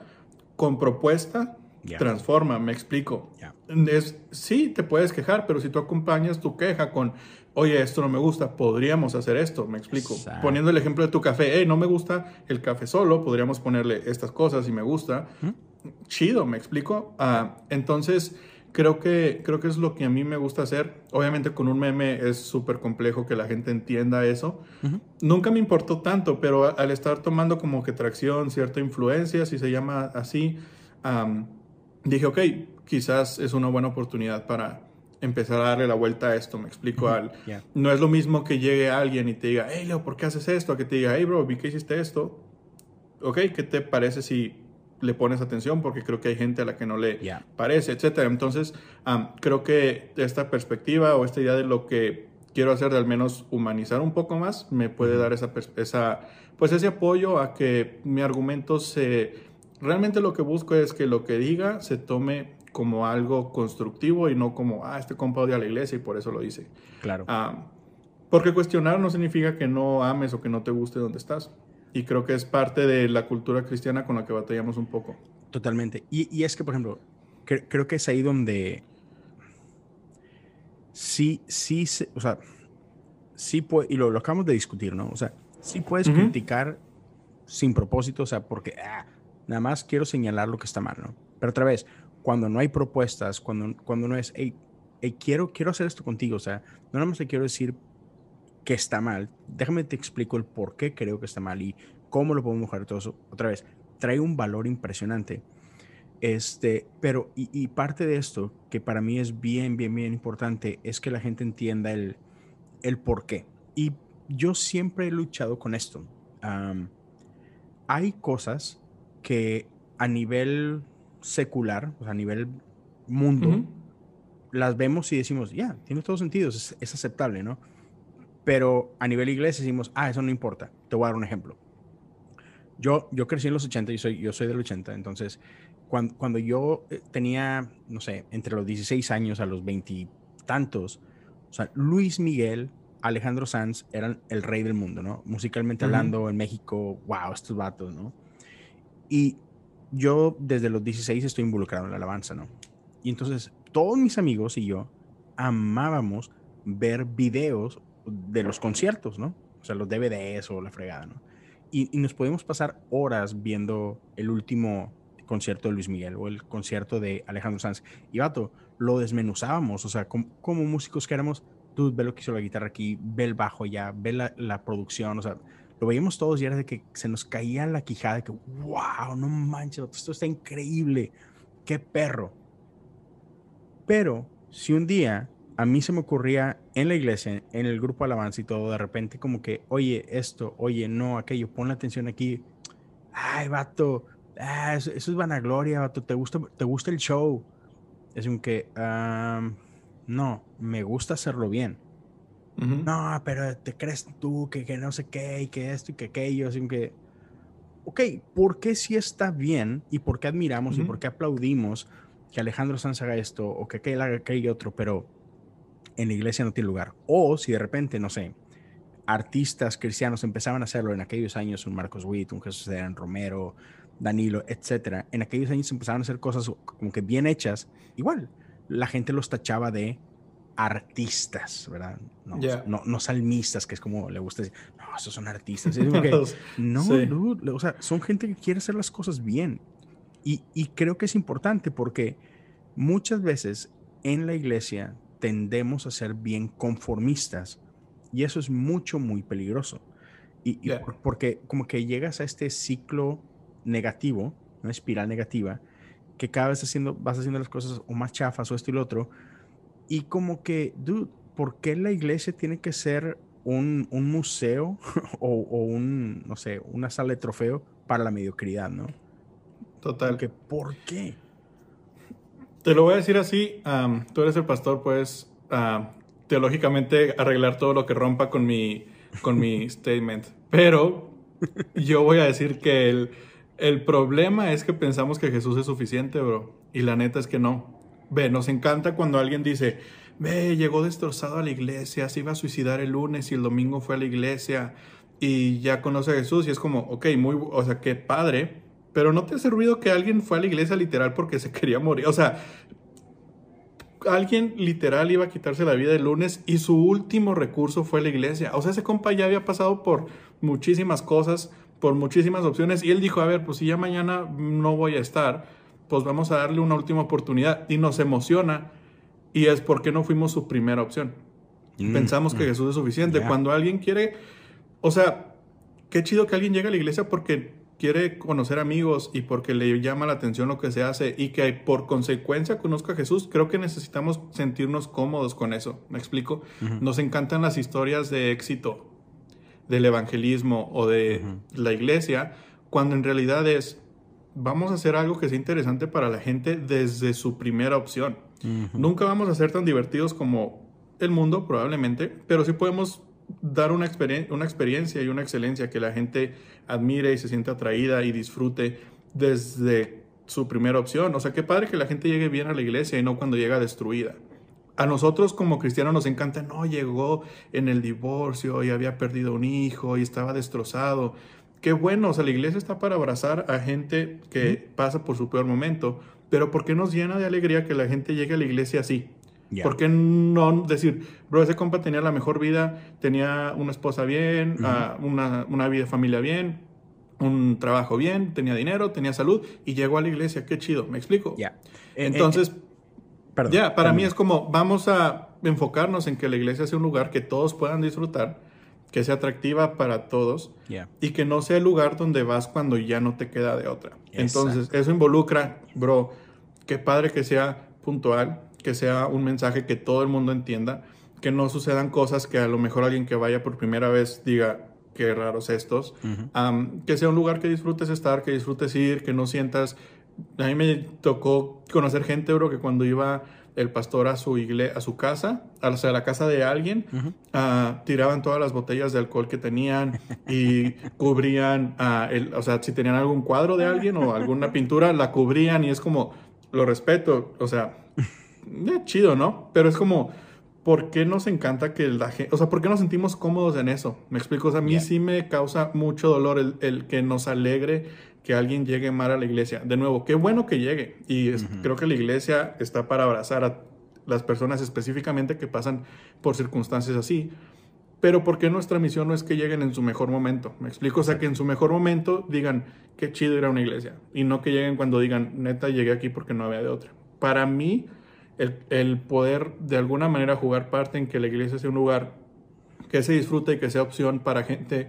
con propuesta transforma, me explico. Es, sí, te puedes quejar, pero si tú acompañas tu queja con, oye, esto no me gusta, podríamos hacer esto, me explico. Poniendo el ejemplo de tu café, hey, no me gusta el café solo, podríamos ponerle estas cosas y me gusta. Chido, me explico. Ah, entonces, creo que, creo que es lo que a mí me gusta hacer. Obviamente con un meme es súper complejo que la gente entienda eso. Nunca me importó tanto, pero al estar tomando como que tracción, cierta influencia, si se llama así, dije, ok, quizás es una buena oportunidad para empezar a darle la vuelta a esto, me explico. al, No es lo mismo que llegue alguien y te diga, hey Leo, ¿por qué haces esto? A que te diga, hey bro, vi que hiciste esto. Ok, ¿qué te parece si le pones atención? Porque creo que hay gente a la que no le parece, etcétera. Entonces, creo que esta perspectiva o esta idea de lo que quiero hacer de al menos humanizar un poco más me puede dar esa, esa, pues ese apoyo a que mi argumento se... Realmente lo que busco es que lo que diga se tome como algo constructivo y no como, ah, este compa odia a la iglesia y por eso lo dice. Claro. Ah, porque cuestionar no significa que no ames o que no te guste donde estás. Y creo que es parte de la cultura cristiana con la que batallamos un poco. Totalmente. Y, es que, por ejemplo, creo que es ahí donde sí, sí, o sea, sí puede, y lo, lo, acabamos de discutir, ¿no? O sea, sí puedes criticar sin propósito, o sea, porque ah, nada más quiero señalar lo que está mal, ¿no? Pero otra vez, cuando no hay propuestas, cuando, cuando no es, hey, quiero, quiero hacer esto contigo, o sea, no nada más te quiero decir que está mal, déjame te explico el por qué creo que está mal y cómo lo podemos mejorar todo eso. Otra vez, trae un valor impresionante. Este, pero, y, parte de esto, que para mí es bien, bien, bien importante, es que la gente entienda el, el por qué. Y yo siempre he luchado con esto. hay cosas que a nivel secular, o sea, a nivel mundo, las vemos y decimos, ya, tiene todo sentido, es, aceptable, ¿no? Pero a nivel iglesia decimos, ah, eso no importa. Te voy a dar un ejemplo. Yo, yo crecí en los 80, yo soy, yo soy del 80, entonces cuando, cuando yo eh, tenía, no sé, entre los 16 años a los 20 tantos, o sea, Luis Miguel, Alejandro Sanz eran el rey del mundo, ¿no? Musicalmente hablando, en México, wow, estos vatos, ¿no? Y yo desde los 16 estoy involucrado en la alabanza, ¿no? Y entonces todos mis amigos y yo amábamos ver videos de los conciertos, ¿no? O sea, los DVDs o la fregada, ¿no? Y, nos podemos pasar horas viendo el último concierto de Luis Miguel o el concierto de Alejandro Sanz. Y vato, lo desmenuzábamos, o sea, como, músicos que éramos, tú ve lo que hizo la guitarra aquí, ve el bajo ya, ve la, la producción, o sea, lo veíamos todos y era de que se nos caía la quijada, de que, wow, no manches, esto está increíble, qué perro. Pero si un día a mí se me ocurría en la iglesia, en el grupo alabanza y todo, de repente como que, oye, esto, oye, no, aquello, pon la atención aquí. Ay, vato, ah, eso, es vanagloria, vato, ¿te gusta, te gusta el show? Es un que, no, me gusta hacerlo bien. No, pero te crees tú que, que, no sé qué y que esto y que aquello. Así que, ok, ¿por qué si está bien y por qué admiramos y por qué aplaudimos que Alejandro Sanz haga esto o que aquel haga aquello otro, pero en la iglesia no tiene lugar? O si de repente, no sé, artistas cristianos empezaban a hacerlo en aquellos años, un Marcos Witt, un Jesús de Romero, Danilo, etcétera, en aquellos años empezaron a hacer cosas como que bien hechas, igual la gente los tachaba de artistas, ¿verdad? No, no, salmistas, que es como le gusta decir, no, esos son artistas. <laughs> no, o sea, son gente que quiere hacer las cosas bien. Y, y creo que es importante porque muchas veces en la iglesia tendemos a ser bien conformistas y eso es mucho, muy peligroso. Y, porque como que llegas a este ciclo negativo, una espiral negativa, que cada vez haciendo, vas haciendo las cosas o más chafas o esto y lo otro, y como que, dude, ¿por qué la iglesia tiene que ser un, un museo <laughs> o, o, un, no sé, una sala de trofeo para la mediocridad, no? Total. que ¿Por qué? Te lo voy a decir así, tú eres el pastor, puedes teológicamente arreglar todo lo que rompa con mi, con mi <laughs> statement, pero yo voy a decir que el, el problema es que pensamos que Jesús es suficiente, bro, y la neta es que no. Ve, nos encanta cuando alguien dice, ve, llegó destrozado a la iglesia, se iba a suicidar el lunes y el domingo fue a la iglesia y ya conoce a Jesús y es como, ok, muy, o sea, qué padre, pero no te hace ruido que alguien fue a la iglesia literal porque se <laughs> quería morir. O sea, alguien literal iba a quitarse la vida el lunes y su último recurso fue la iglesia. O sea, ese compa ya había pasado por muchísimas cosas, por muchísimas opciones y él dijo, a ver, pues si ya mañana no voy a estar, pues vamos a darle una última oportunidad y nos emociona y es porque no fuimos su primera opción. Mm, Pensamos que mm. Jesús es suficiente. Cuando alguien quiere, o sea, qué chido que alguien llegue a la iglesia porque quiere conocer amigos y porque le llama la atención lo que se hace y que por consecuencia conozca a Jesús, creo que necesitamos sentirnos cómodos con eso. ¿Me explico? Nos encantan las historias de éxito del evangelismo o de la iglesia, cuando en realidad es vamos a hacer algo que sea interesante para la gente desde su primera opción. Nunca vamos a ser tan divertidos como el mundo, probablemente, pero sí podemos dar una, una experiencia y una excelencia que la gente admire y se siente atraída y disfrute desde su primera opción. O sea, qué padre que la gente llegue bien a la iglesia y no cuando llega destruida. A nosotros como cristianos nos encanta, no, llegó en el divorcio y había perdido un hijo y estaba destrozado qué bueno, o sea, la iglesia está para abrazar a gente que pasa por su peor momento, pero ¿por qué nos llena de alegría que la gente llegue a la iglesia así? ¿Por qué no decir, bro, ese compa tenía la mejor vida, tenía una esposa bien, una, una vida familia bien, un trabajo bien, tenía dinero, tenía salud y llegó a la iglesia? Qué chido, ¿me explico? Ya. Eh, Entonces, eh, ya, para mí es como, vamos a enfocarnos en que la iglesia sea un lugar que todos puedan disfrutar que sea atractiva para todos y que no sea el lugar donde vas cuando ya no te queda de otra. Entonces, eso involucra, bro, qué padre que sea puntual, que sea un mensaje que todo el mundo entienda, que no sucedan cosas que a lo mejor alguien que vaya por primera vez diga, qué raros estos, que sea un lugar que disfrutes estar, que disfrutes ir, que no sientas... A mí me tocó conocer gente, bro, que cuando iba el pastor a su iglesia, a su casa, o sea, a la casa de alguien, ah, tiraban todas las botellas de alcohol que tenían y cubrían, uh, el, o sea, si tenían algún cuadro de alguien o alguna pintura, la cubrían y es como, lo respeto, o sea, eh, chido, ¿no? Pero es como, ¿por qué nos encanta que la gente, o sea, por qué nos sentimos cómodos en eso? Me explico, o sea, a mí sí me causa mucho dolor el, el que nos alegre que alguien llegue mal a la iglesia. De nuevo, qué bueno que llegue. Y creo que la iglesia está para abrazar a las personas específicamente que pasan por circunstancias así. Pero ¿por qué nuestra misión no es que lleguen en su mejor momento? Me explico, o sea, que en su mejor momento digan, qué chido ir a una iglesia. Y no que lleguen cuando digan, neta, llegué aquí porque no había de otra. Para mí, el, el poder de alguna manera jugar parte en que la iglesia sea un lugar que se disfrute y que sea opción para gente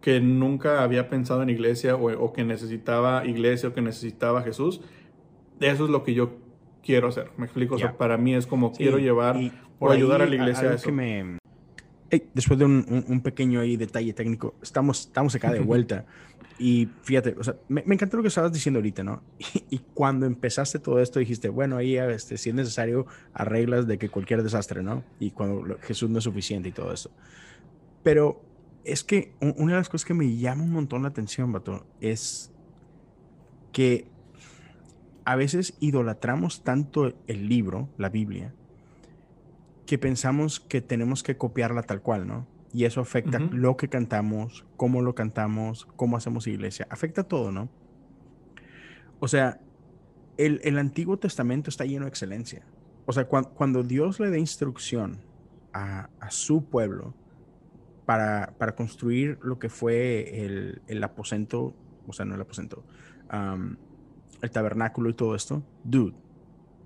que nunca había pensado en iglesia o, que necesitaba iglesia o que necesitaba Jesús, eso es lo que yo quiero hacer. Me explico, o sea, para mí es como quiero llevar o ayudar a la iglesia a, eso. después de un, pequeño ahí detalle técnico, estamos, estamos acá de <laughs> vuelta. y fíjate, o sea, me, encantó lo que estabas diciendo ahorita, ¿no? Y, cuando empezaste todo esto dijiste, bueno, ahí este, si es necesario, arreglas de que cualquier desastre, ¿no? Y cuando Jesús no es suficiente y todo eso. Pero es que una de las cosas que me llama un montón la atención, Bato, es que a veces idolatramos tanto el libro, la Biblia, que pensamos que tenemos que copiarla tal cual, ¿no? Y eso afecta lo que cantamos, cómo lo cantamos, cómo hacemos iglesia. Afecta todo, ¿no? O sea, el, Antiguo Testamento está lleno de excelencia. O sea, cuando, Dios le da instrucción a, su pueblo para, para, construir lo que fue el, aposento, o sea, no el aposento, el tabernáculo y todo esto, dude,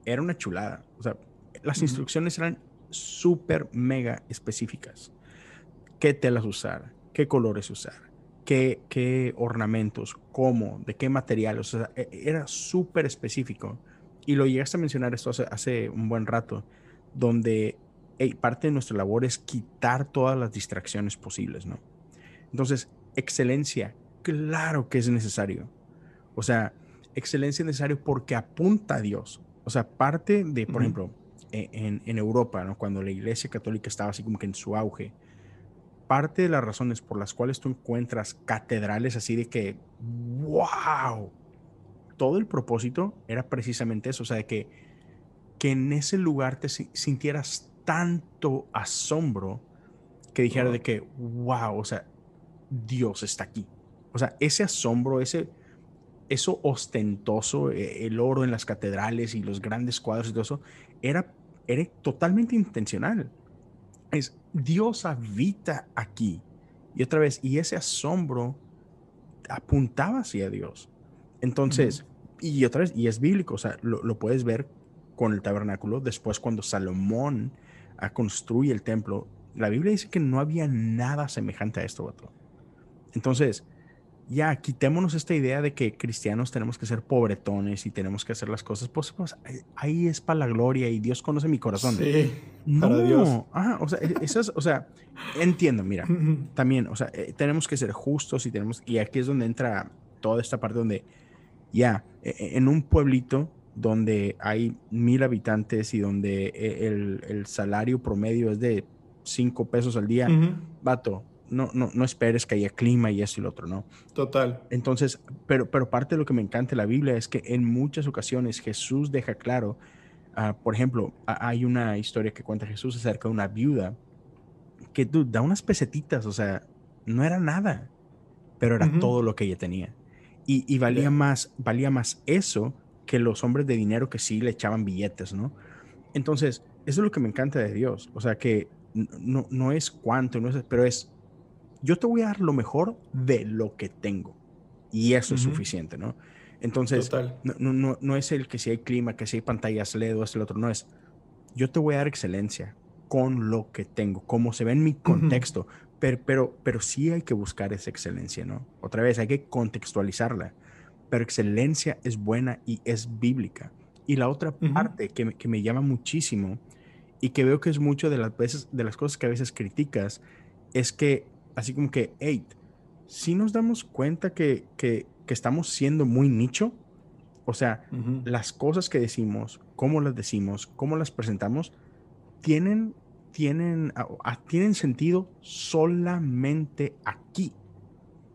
era una chulada. O sea, las instrucciones eran súper mega específicas. ¿Qué telas usar? ¿Qué colores usar? qué, ornamentos, cómo, de qué materiales. O sea, e, era súper específico. Y lo llegaste a mencionar esto hace, un buen rato, donde parte de nuestra labor es quitar todas las distracciones posibles, ¿no? Entonces, excelencia, claro que es necesario. O sea, excelencia es necesario porque apunta a Dios. O sea, parte de, por ejemplo, e, en, en, Europa, ¿no? cuando la Iglesia Católica estaba así como que en su auge, parte de las razones por las cuales tú encuentras catedrales así de que, wow, todo el propósito era precisamente eso, o sea, de que, que en ese lugar te sintieras tanto asombro que dijera de que, wow, o sea, Dios está aquí. O sea, ese asombro, ese, eso ostentoso, e, el oro en las catedrales y los grandes cuadros y todo eso, era, era totalmente intencional es Dios habita aquí. Y otra vez, y ese asombro apuntaba hacia Dios. Entonces, y otra vez, y es bíblico, o sea, lo, puedes ver con el tabernáculo. Después, cuando Salomón ah, construye el templo, la Biblia dice que no había nada semejante a esto, vato. Entonces, ya quitémonos esta idea de que cristianos tenemos que ser pobretones y tenemos que hacer las cosas, pues, pues ahí es para la gloria y Dios conoce mi corazón. Sí, para Dios. o sea, e, esas, o sea, entiendo, mira, también, o sea, eh, tenemos que ser justos y tenemos, y aquí es donde entra toda esta parte donde ya, e, e, en un pueblito donde hay mil habitantes y donde el, el salario promedio es de cinco pesos al día, vato, no, no, no esperes que haya clima y eso y lo otro, ¿no? Total. Entonces, pero, pero parte de lo que me encanta de la Biblia es que en muchas ocasiones Jesús deja claro, ah, por ejemplo, hay una historia que cuenta Jesús acerca de una viuda que tú da unas pesetitas, o sea, no era nada, pero era todo lo que ella tenía. Y, valía, más, valía más eso que los hombres de dinero que sí le echaban billetes, ¿no? Entonces, eso es lo que me encanta de Dios, o sea, que no, no es cuánto, no es, pero es yo te voy a dar lo mejor de lo que tengo. Y eso es suficiente, ¿no? Entonces, no, no, no, es el que si hay clima, que si hay pantallas LED o es el otro, no es. Yo te voy a dar excelencia con lo que tengo, como se ve en mi contexto, pero, pero, pero sí hay que buscar esa excelencia, ¿no? Otra vez, hay que contextualizarla, pero excelencia es buena y es bíblica. Y la otra parte que me, que me llama muchísimo y que veo que es mucho de las veces, de las cosas que a veces criticas, es que así como que, hey, si nos damos cuenta que, que, estamos siendo muy nicho, o sea, las cosas que decimos, cómo las decimos, cómo las presentamos, tienen, tienen, tienen sentido solamente aquí.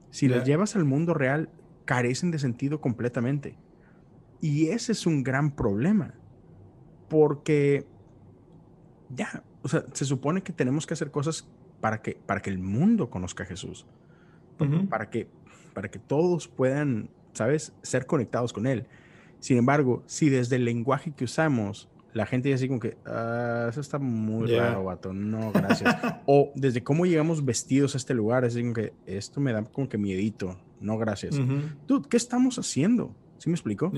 Si las llevas al mundo real, carecen de sentido completamente. Y ese es un gran problema. Porque ya, o sea, se supone que tenemos que hacer cosas para que, para que el mundo conozca a Jesús, para, que, para que todos puedan, ¿sabes?, ser conectados con Él. Sin embargo, si desde el lenguaje que usamos la gente dice como que, ah, eso está muy raro, vato, no, gracias. <laughs> o desde cómo llegamos vestidos a este lugar, es como que esto me da como que miedito, no, gracias. Dude, ¿qué estamos haciendo? ¿Sí me explico?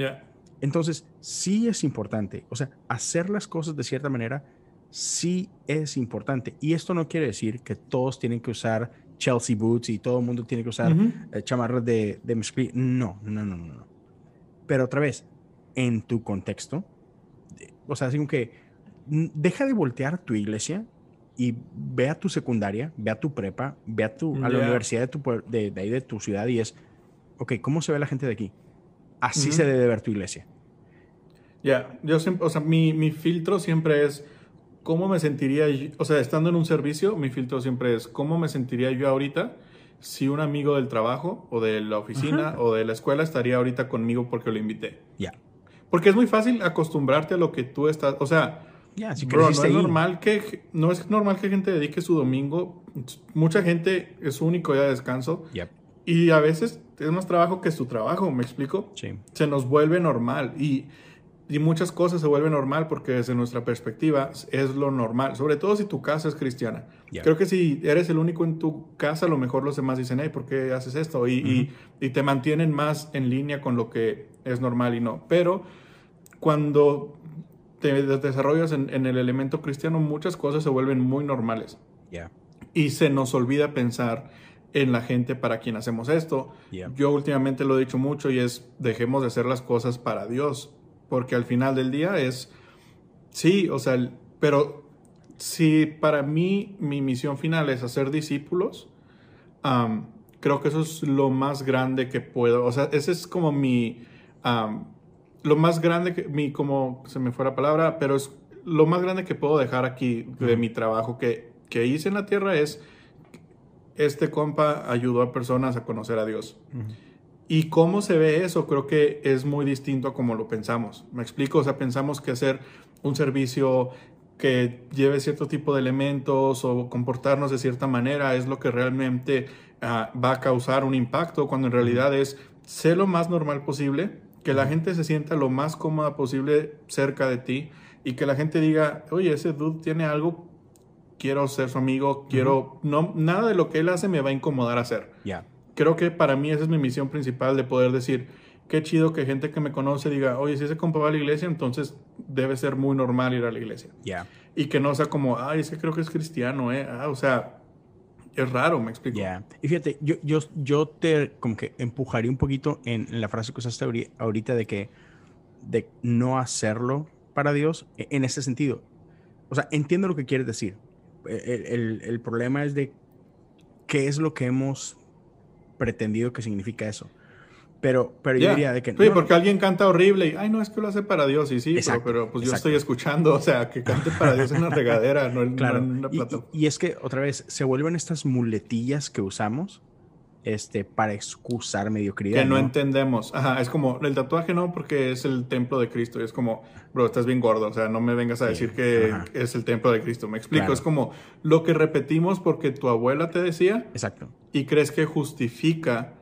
Entonces, sí es importante, o sea, hacer las cosas de cierta manera sí es importante. Y esto no quiere decir que todos tienen que usar Chelsea boots y todo el mundo tiene que usar eh, chamarras de, de No, no, no, no, no. Pero otra vez, en tu contexto, o sea, así como que deja de voltear tu iglesia y ve a tu secundaria, ve a tu prepa, ve a, tu, a la universidad de, tu, de, ahí de tu ciudad y es, ok, ¿cómo se ve la gente de aquí? Así se debe ver tu iglesia. Ya, yo siempre, o sea, mi, mi filtro siempre es ¿cómo me sentiría, o sea, estando en un servicio, mi filtro siempre es, ¿cómo me sentiría yo ahorita si un amigo del trabajo o de la oficina o de la escuela estaría ahorita conmigo porque lo invité? Ya. Porque es muy fácil acostumbrarte a lo que tú estás, o sea, ya, no es normal que no es normal que gente dedique su domingo, mucha gente es su único día de descanso. y a veces es más trabajo que su trabajo, ¿me explico? Sí. Se nos vuelve normal y, y muchas cosas se vuelven normal porque desde nuestra perspectiva es lo normal, sobre todo si tu casa es cristiana. Creo que si eres el único en tu casa, a lo mejor los demás dicen, hey, ¿por qué haces esto? Y, y, te mantienen más en línea con lo que es normal y no. Pero cuando te desarrollas en, en el elemento cristiano, muchas cosas se vuelven muy normales. Y se nos olvida pensar en la gente para quien hacemos esto. Yo últimamente lo he dicho mucho y es dejemos de hacer las cosas para Dios, porque al final del día es, sí, o sea, pero si para mí mi misión final es hacer discípulos, creo que eso es lo más grande que puedo, o sea, ese es como mi, lo más grande que, mi, como se me fue la palabra, pero es lo más grande que puedo dejar aquí de mi trabajo que, que hice en la tierra es este compa ayudó a personas a conocer a Dios. Y cómo se ve eso, creo que es muy distinto a como lo pensamos. Me explico, o sea, pensamos que hacer un servicio que lleve cierto tipo de elementos o comportarnos de cierta manera es lo que realmente ah, va a causar un impacto, cuando en realidad es ser lo más normal posible, que la gente se sienta lo más cómoda posible cerca de ti y que la gente diga, oye, ese dude tiene algo quiero ser su amigo, quiero, no, nada de lo que él hace me va a incomodar hacer. Ya. Creo que para mí esa es mi misión principal de poder decir, qué chido que gente que me conoce diga, oye, si ese compa va a la iglesia, entonces debe ser muy normal ir a la iglesia. Ya. Y que no sea como, ay, es que creo que es cristiano, ¿eh? Ah, o sea, es raro, me explico. Ya. Y fíjate, yo, yo, yo te como que empujaría un poquito en, la frase que usaste ahorita de que, de no hacerlo para Dios, e, en ese sentido. O sea, entiendo lo que quieres decir el, el, problema es de qué es lo que hemos pretendido que significa eso. Pero, pero yo diría de que... Sí, porque alguien canta horrible y, ay, no, es que lo hace para Dios, y sí, pero, pues yo estoy escuchando, o sea, que cante para Dios en una regadera, no en, claro. una plataforma. Y, y, es que, otra vez, se vuelven estas muletillas que usamos este, para excusar mediocridad. Que no, entendemos. Ajá, es como el tatuaje no, porque es el templo de Cristo. Y es como, bro, estás bien gordo. O sea, no me vengas a decir que es el templo de Cristo. Me explico. Es como lo que repetimos porque tu abuela te decía. Exacto. Y crees que justifica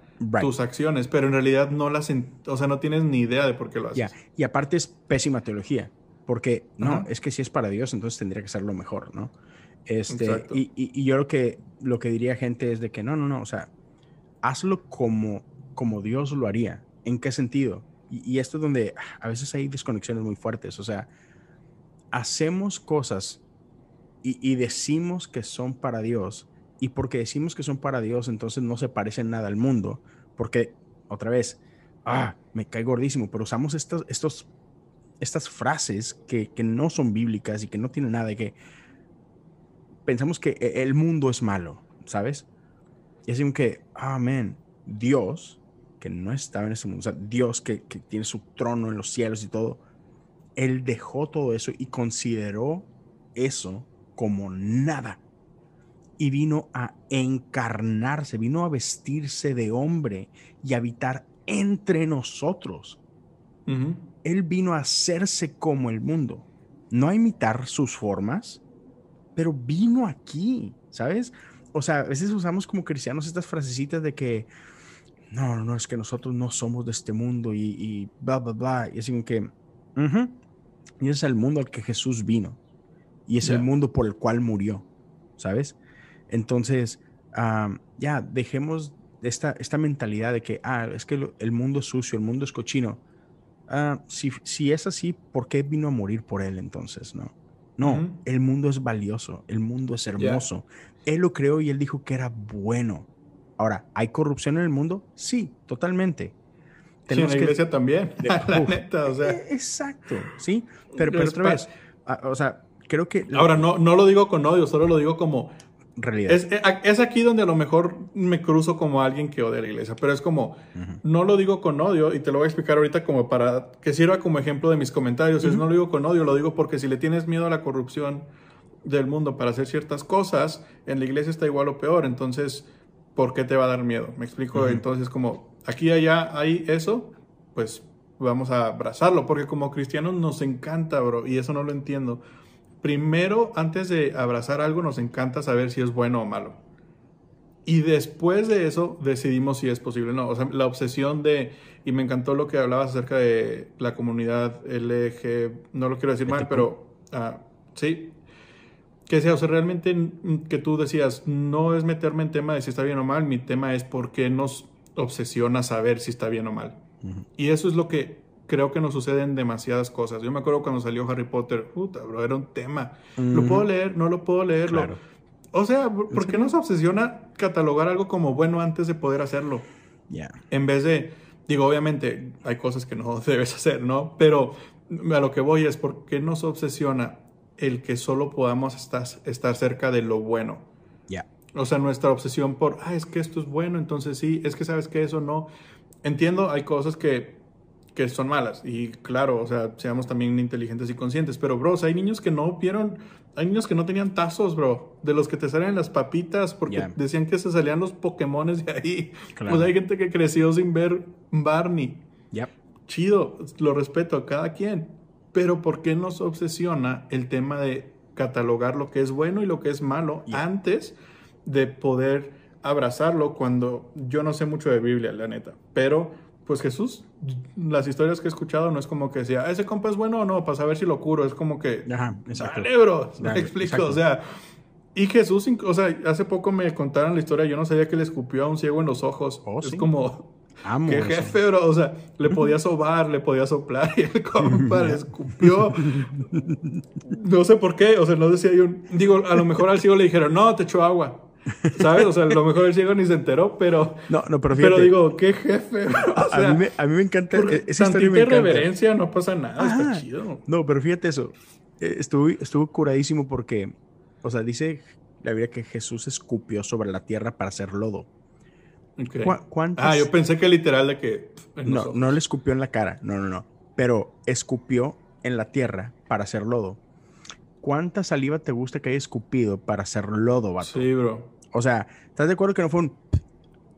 tus acciones, pero en realidad no las, o sea, no tienes ni idea de por qué lo haces. Y aparte es pésima teología, porque no, es que si es para Dios, entonces tendría que ser lo mejor, ¿no? Este, y, y, yo lo que, lo que diría gente es de que no, no, no, o sea, hazlo como, como Dios lo haría. ¿En qué sentido? Y, esto es donde a veces hay desconexiones muy fuertes. O sea, hacemos cosas y, decimos que son para Dios. Y porque decimos que son para Dios, entonces no se parecen nada al mundo. Porque, otra vez, ah, me cae gordísimo, pero usamos estos, estos, estas frases que, que no son bíblicas y que no tienen nada de que pensamos que e, el mundo es malo, ¿sabes? Y así que, amén, Dios, que no estaba en ese mundo, Dios que, que tiene su trono en los cielos y todo, Él dejó todo eso y consideró eso como nada. Y vino a encarnarse, vino a vestirse de hombre y habitar entre nosotros. Él vino a hacerse como el mundo, no a imitar sus formas, pero vino aquí, ¿sabes? o sea, a veces usamos como cristianos estas frasecitas de que, no, no, es que nosotros no somos de este mundo y, y bla, bla, bla. Y así como que, y ese es el mundo al que Jesús vino. Y es el mundo por el cual murió, ¿sabes? Entonces, ya, dejemos esta, esta mentalidad de que, ah, es que el mundo es sucio, el mundo es cochino. Ah, si, si es así, ¿por qué vino a morir por él entonces, no? No, el mundo es valioso, el mundo es hermoso. Él lo creó y él dijo que era bueno. Ahora, ¿hay corrupción en el mundo? Sí, totalmente. sí, en la iglesia también, <laughs> la neta, o sea. E, exacto, sí. Pero, pero otra vez, o sea, creo que... Ahora, no, no lo digo con odio, solo lo digo como realidad. Eh, es, aquí donde a lo mejor me cruzo como alguien que odia la iglesia, pero es como, no lo digo con odio y te lo voy a explicar ahorita como para que sirva como ejemplo de mis comentarios. Es no lo digo con odio, lo digo porque si le tienes miedo a la corrupción del mundo para hacer ciertas cosas, en la iglesia está igual o peor. Entonces, ¿por qué te va a dar miedo? Me explico. Entonces, como aquí allá hay eso, pues vamos a abrazarlo, porque como cristianos nos encanta, bro, y eso no lo entiendo primero, antes de abrazar algo, nos encanta saber si es bueno o malo. Y después de eso decidimos si es posible o no. O sea, la obsesión de, y me encantó lo que hablabas acerca de la comunidad LG, no lo quiero decir mal, pero uh, sí. Que sea, o sea, realmente que tú decías, no es meterme en tema de si está bien o mal, mi tema es por qué nos obsesiona saber si está bien o mal. Y eso es lo que creo que nos suceden demasiadas cosas. Yo me acuerdo cuando salió Harry Potter, puta, bro, era un tema. ¿Lo puedo leer? ¿No lo puedo leer? O sea, ¿por qué nos obsesiona catalogar algo como bueno antes de poder hacerlo? Ya. En vez de, digo, obviamente hay cosas que no <laughs> debes hacer, ¿no? Pero a lo que voy es, ¿por qué nos obsesiona el que solo podamos estar, estar cerca de lo bueno? Ya. O sea, nuestra obsesión por, ah, es que esto es bueno, entonces sí, es que sabes que eso no. Entiendo, hay cosas que que son malas. Y claro, o sea, seamos también inteligentes y conscientes. Pero, bro, hay niños que no vieron, hay niños que no tenían tazos, bro, de los que te salen las papitas porque decían que se salían los Pokémones de ahí. Pues hay gente que creció sin ver Barney. Yep. Chido, lo respeto a cada quien. Pero ¿por qué nos obsesiona el tema de catalogar lo que es bueno y lo que es malo antes de poder abrazarlo cuando yo no sé mucho de Biblia, la neta, pero pues Jesús, las historias que he escuchado no es como que decía, ¿ese compa es bueno o no? Para saber si lo curo. Es como que, Ajá, exacto. dale, bro, <laughs> me explico. O sea, y Jesús, o sea, hace poco me contaron la historia, yo no sabía que le escupió a un ciego en los ojos. Oh, es como, qué jefe, bro. O sea, le podía sobar, le podía soplar y el compa le escupió. <laughs> No sé por qué, o sea, no decía yo, digo, a lo mejor al ciego le dijeron, no, te echó agua. ¿Sabes? O sea, a lo mejor el ciego ni se enteró, pero. No, no, pero Pero digo, qué jefe. <laughs> O sea, a, mí me, a, mí me, encanta. Esa historia me encanta. reverencia, no pasa nada, está chido. No, pero fíjate eso. Eh, estuvo, estuvo curadísimo porque, o sea, dice la Biblia que Jesús escupió sobre la tierra para hacer lodo. Okay. ah, yo pensé que literal de que. No, no le escupió en la cara. No, no, no. Pero escupió en la tierra para hacer lodo. ¿Cuánta saliva te gusta que haya escupido para hacer lodo, vato? Sí, bro. O sea, ¿estás de acuerdo que no fue un...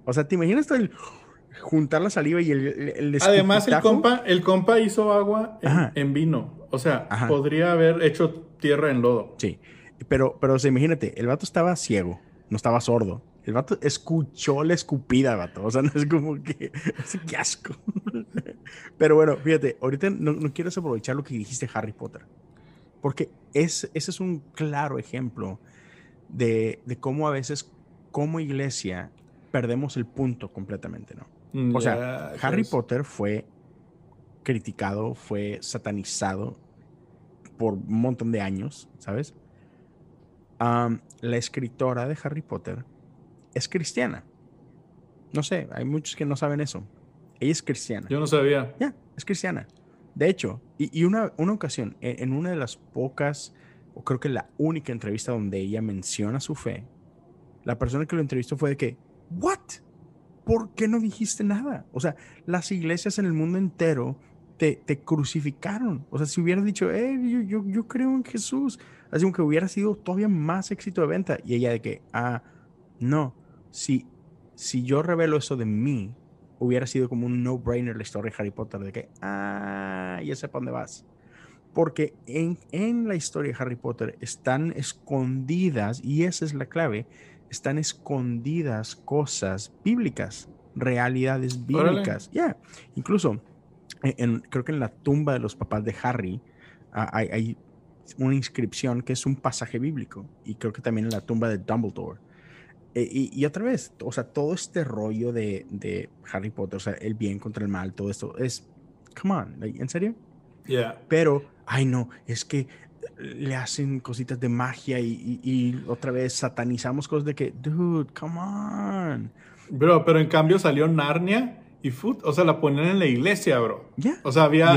O sea, ¿te imaginas el juntar la saliva y el, el Además, el compa, el compa hizo agua en, vino. O sea, podría haber hecho tierra en lodo. Sí. Pero, pero o imagínate, el vato estaba ciego, no estaba sordo. El vato escuchó la escupida, vato. O sea, no es como que. <laughs> ¡Qué asco! <laughs> Pero bueno, fíjate, ahorita no, no quiero aprovechar lo que dijiste Harry Potter. Porque es, ese es un claro ejemplo de, cómo a veces como iglesia perdemos el punto completamente, ¿no? Mm, o sea, Harry Potter fue criticado, fue satanizado por un montón de años, ¿sabes? la escritora de Harry Potter es cristiana. No sé, hay muchos que no saben eso. Ella es cristiana. Yo no sabía. Ya, es cristiana. De hecho, y, una, una, ocasión, en, en, una de las pocas creo que la única entrevista donde ella menciona su fe, la persona que lo entrevistó fue de que, ¿what? ¿Por qué no dijiste nada? O sea, las iglesias en el mundo entero te, te crucificaron. O sea, si hubieras dicho, eh, yo, yo, yo, creo en Jesús, así como que hubiera sido todavía más éxito de venta. Y ella de que, ah, no, si, si yo revelo eso de mí, hubiera sido como un no-brainer la historia de Harry Potter, de que, ah, ya sé para dónde vas. Porque en, en la historia de Harry Potter están escondidas, y esa es la clave, están escondidas cosas bíblicas, realidades bíblicas. Ya, incluso en, creo que en la tumba de los papás de Harry ah, hay, una inscripción que es un pasaje bíblico, y creo que también en la tumba de Dumbledore. E, y, otra vez, o sea, todo este rollo de, de, Harry Potter, o sea, el bien contra el mal, todo esto es, come on, ¿en serio? Yeah. Pero ay no, es que le hacen cositas de magia y, otra vez satanizamos cosas de que, dude, come on. Bro, pero en cambio salió Narnia y Food, o sea, la ponen en la iglesia, bro. Ya. O sea, había,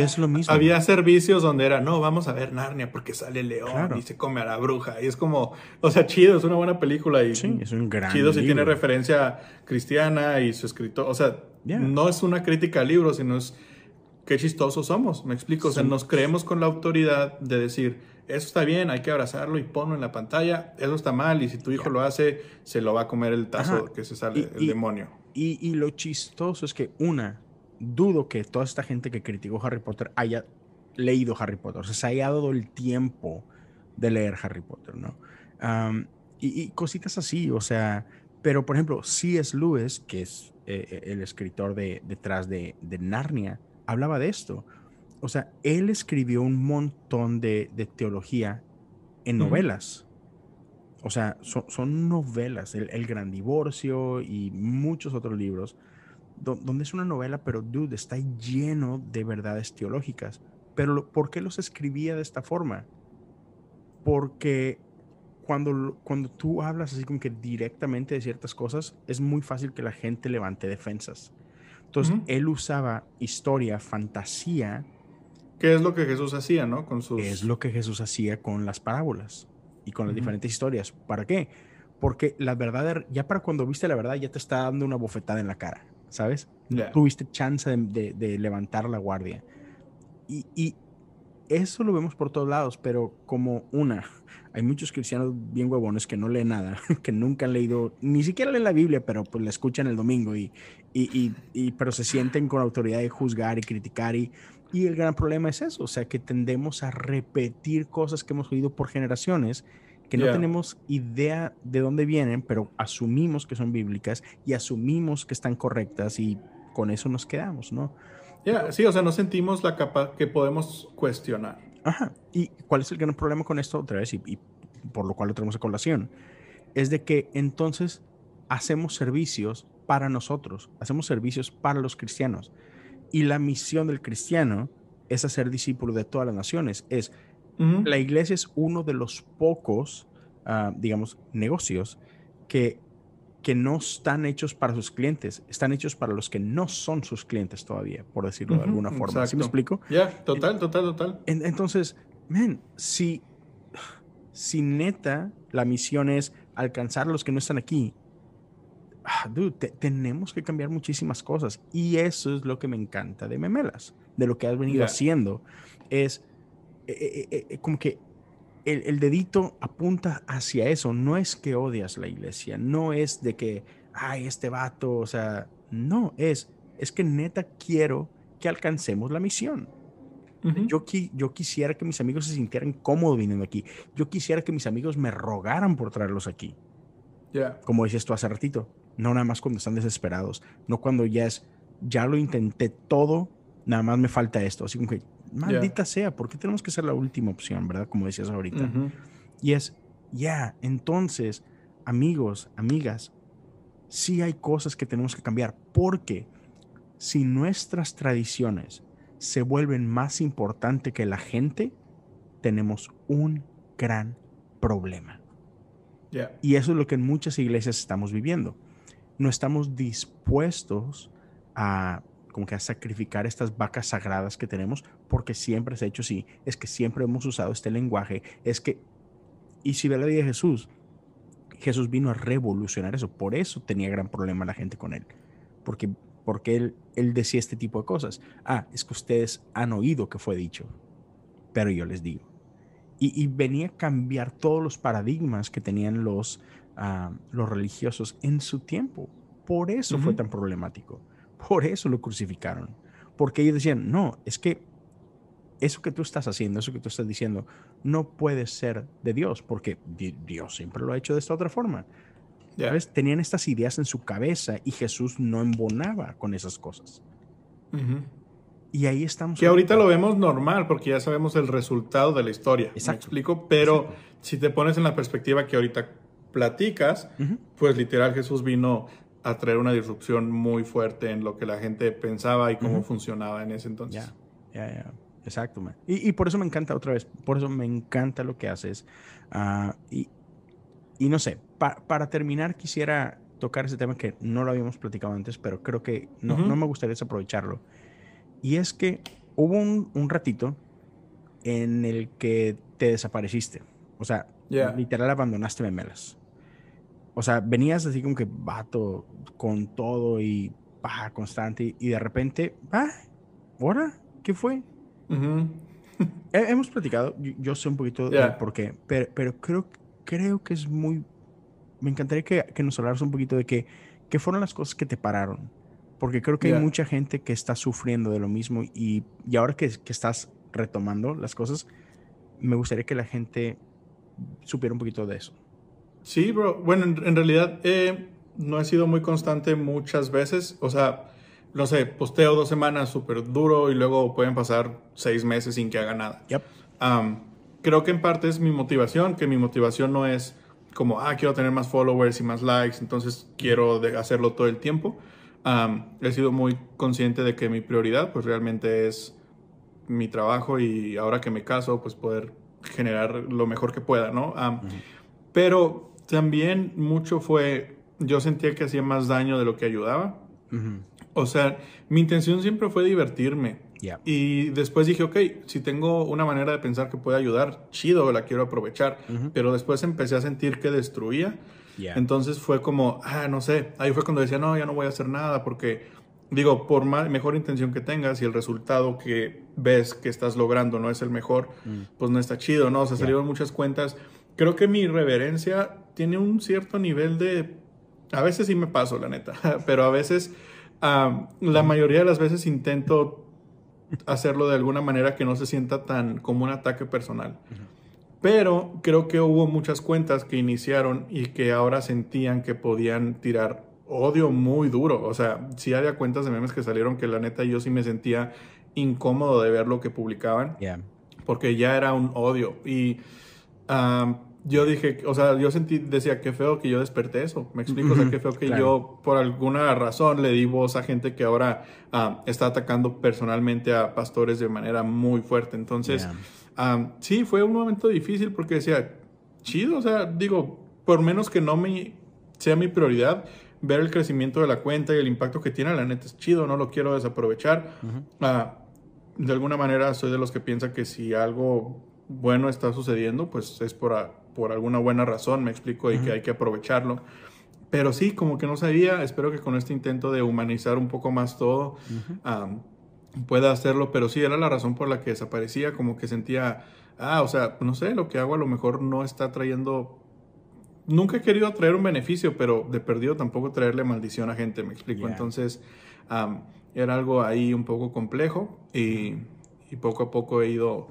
había servicios donde era, no, vamos a ver Narnia porque sale el león y se come a la bruja. Y es como, o sea, chido, es una buena película. Y sí, es un gran Chido si tiene referencia cristiana y su escritor. O sea, no es una crítica al libro, sino es qué chistosos somos, me explico. O sea, nos creemos con la autoridad de decir, eso está bien, hay que abrazarlo y ponlo en la pantalla, eso está mal, y si tu hijo lo hace, se lo va a comer el tazo que se sale, el demonio. Y, lo chistoso es que, una, dudo que toda esta gente que criticó Harry Potter haya leído Harry Potter, o sea, se haya dado el tiempo de leer Harry Potter, ¿no? y, cositas así, o sea, Pero, por ejemplo, C.S. Lewis, que es eh, eh, el escritor de, detrás de, de, Narnia, hablaba de esto. O sea, él escribió un montón de, de teología en novelas. O sea, son, novelas, el, Gran Divorcio y muchos otros libros, donde es una novela, pero dude, está lleno de verdades teológicas. Pero ¿por qué los escribía de esta forma? Porque cuando, cuando tú hablas así como que directamente de ciertas cosas, es muy fácil que la gente levante defensas. Entonces, él usaba historia, fantasía. ¿Qué es lo que Jesús hacía, no? Con sus... Es lo que Jesús hacía con las parábolas y con las diferentes historias. ¿Para qué? Porque la verdad, ya para cuando viste la verdad, ya te está dando una bofetada en la cara, ¿sabes? Tuviste chance de, de, levantar la guardia. Y, y, eso lo vemos por todos lados, pero como una, hay muchos cristianos bien huevones que no leen nada, <laughs> que nunca han leído, ni siquiera leen la Biblia, pero pues la escuchan el domingo y, y, y, pero se sienten con autoridad de juzgar y criticar y, y el gran problema es eso, o sea, que tendemos a repetir cosas que hemos oído por generaciones que no tenemos idea de dónde vienen, pero asumimos que son bíblicas y asumimos que están correctas y con eso nos quedamos, ¿no? Ya, sí, o sea, no sentimos la capa que podemos cuestionar. Ajá. ¿Y cuál es el gran problema con esto otra vez? Y, y por lo cual lo tenemos a colación. Es de que entonces hacemos servicios para nosotros, hacemos servicios para los cristianos. Y la misión del cristiano es hacer discípulo de todas las naciones. Es la iglesia es uno de los pocos, ah, digamos, negocios que, que no están hechos para sus clientes, están hechos para los que no son sus clientes todavía, por decirlo de alguna forma. ¿Sí me explico? Ya, total, total, total. entonces, men, si, si neta la misión es alcanzar a los que no están aquí, Ah, dude, tenemos que cambiar muchísimas cosas. Y eso es lo que me encanta de Memelas, de lo que has venido haciendo. Es eh, eh, eh, como que el, dedito apunta hacia eso. No es que odias la iglesia, no es de que, ay, este vato, o sea, no, es, es que neta quiero que alcancemos la misión. yo, yo quisiera que mis amigos se sintieran cómodos viniendo aquí. Yo quisiera que mis amigos me rogaran por traerlos aquí. Como decías tú hace ratito, no nada más cuando están desesperados, no cuando ya es, ya lo intenté todo, nada más me falta esto. Así como que, maldita sea, ¿por qué tenemos que ser la última opción, verdad? Como decías ahorita. Y es, ya, entonces, amigos, amigas, sí hay cosas que tenemos que cambiar, porque si nuestras tradiciones se vuelven más importantes que la gente, tenemos un gran problema. Y eso es lo que en muchas iglesias estamos viviendo. No estamos dispuestos a como que a sacrificar estas vacas sagradas que tenemos porque siempre se ha hecho así. Es que siempre hemos usado este lenguaje. Es que, y si ve la vida de Jesús, Jesús vino a revolucionar eso. Por eso tenía gran problema la gente con él. Porque, porque él, él decía este tipo de cosas. Ah, es que ustedes han oído que fue dicho. Pero yo les digo y, venía a cambiar todos los paradigmas que tenían los, ah, los religiosos en su tiempo. Por eso fue tan problemático. Por eso lo crucificaron. Porque ellos decían, no, es que eso que tú estás haciendo, eso que tú estás diciendo, no puede ser de Dios, porque Dios siempre lo ha hecho de esta otra forma. ¿Sabes? Tenían estas ideas en su cabeza y Jesús no embonaba con esas cosas. Y ahí estamos. Que ahorita lo vemos normal porque ya sabemos el resultado de la historia. Exacto. ¿Me explico? Pero si te pones en la perspectiva que ahorita platicas, pues literal Jesús vino a traer una disrupción muy fuerte en lo que la gente pensaba y cómo funcionaba en ese entonces. Ya, ya, ya. Exacto, man. Y, y, por eso me encanta otra vez, por eso me encanta lo que haces. Uh, y, y, no sé, para terminar quisiera tocar ese tema que no lo habíamos platicado antes, pero creo que no, no me gustaría desaprovecharlo. Y es que hubo un, ratito en el que te desapareciste. O sea, literal abandonaste memelas. O sea, venías así como que vato con todo y pa, constante y de repente, ah, ¿ahora? ¿Qué fue? <laughs> Hemos platicado, yo, sé un poquito de por qué, pero, creo, creo que es muy... Me encantaría que, que nos hablaras un poquito de qué, qué fueron las cosas que te pararon porque creo que hay mucha gente que está sufriendo de lo mismo y, y ahora que, que, estás retomando las cosas, me gustaría que la gente supiera un poquito de eso. Sí, bro. Bueno, en, realidad, eh, no he sido muy constante muchas veces. O sea, no sé, posteo dos semanas súper duro y luego pueden pasar seis meses sin que haga nada. Yep. creo que en parte es mi motivación, que mi motivación no es como, ah, quiero tener más followers y más likes, entonces quiero hacerlo todo el tiempo. he sido muy consciente de que mi prioridad pues realmente es mi trabajo y ahora que me caso pues poder generar lo mejor que pueda, ¿no? Pero también mucho fue, yo sentía que hacía más daño de lo que ayudaba. O sea, mi intención siempre fue divertirme. Y después dije, ok, si tengo una manera de pensar que puede ayudar, chido, la quiero aprovechar. Pero después empecé a sentir que destruía. Entonces fue como, ah, no sé. Ahí fue cuando decía, no, ya no voy a hacer nada porque, digo, por mejor intención que tengas y el resultado que ves que estás logrando no es el mejor, mm. pues no está chido, ¿no? O sea, salieron muchas cuentas. Creo que mi reverencia tiene un cierto nivel de... A veces sí me paso, la neta, <laughs> pero a veces, la mayoría de las veces intento hacerlo de alguna manera que no se sienta tan como un ataque personal. Pero creo que hubo muchas cuentas que iniciaron y que ahora sentían que podían tirar odio muy duro. O sea, sí había cuentas de memes que salieron que la neta yo sí me sentía incómodo de ver lo que publicaban. Porque ya era un odio. Y yo dije, o sea, yo sentí, decía, qué feo que yo desperté eso. Me explico, o sea, qué feo que yo, por alguna razón, le di voz a gente que ahora ah, está atacando personalmente a pastores de manera muy fuerte. Entonces, ah, sí, fue un momento difícil porque decía, chido, o sea, digo, por menos que no me sea mi prioridad, ver el crecimiento de la cuenta y el impacto que tiene, la neta es chido, no lo quiero desaprovechar. Ah, de alguna manera soy de los que piensa que si algo bueno está sucediendo, pues es por, por alguna buena razón, me explico, y que hay que aprovecharlo. Pero sí, como que no sabía, espero que con este intento de humanizar un poco más todo pueda hacerlo, pero sí era la razón por la que desaparecía, como que sentía, ah, o sea, no sé, lo que hago a lo mejor no está trayendo... Nunca he querido traer un beneficio, pero de perdido tampoco traerle maldición a gente, me explico. Entonces, era algo ahí un poco complejo y, y poco a poco he ido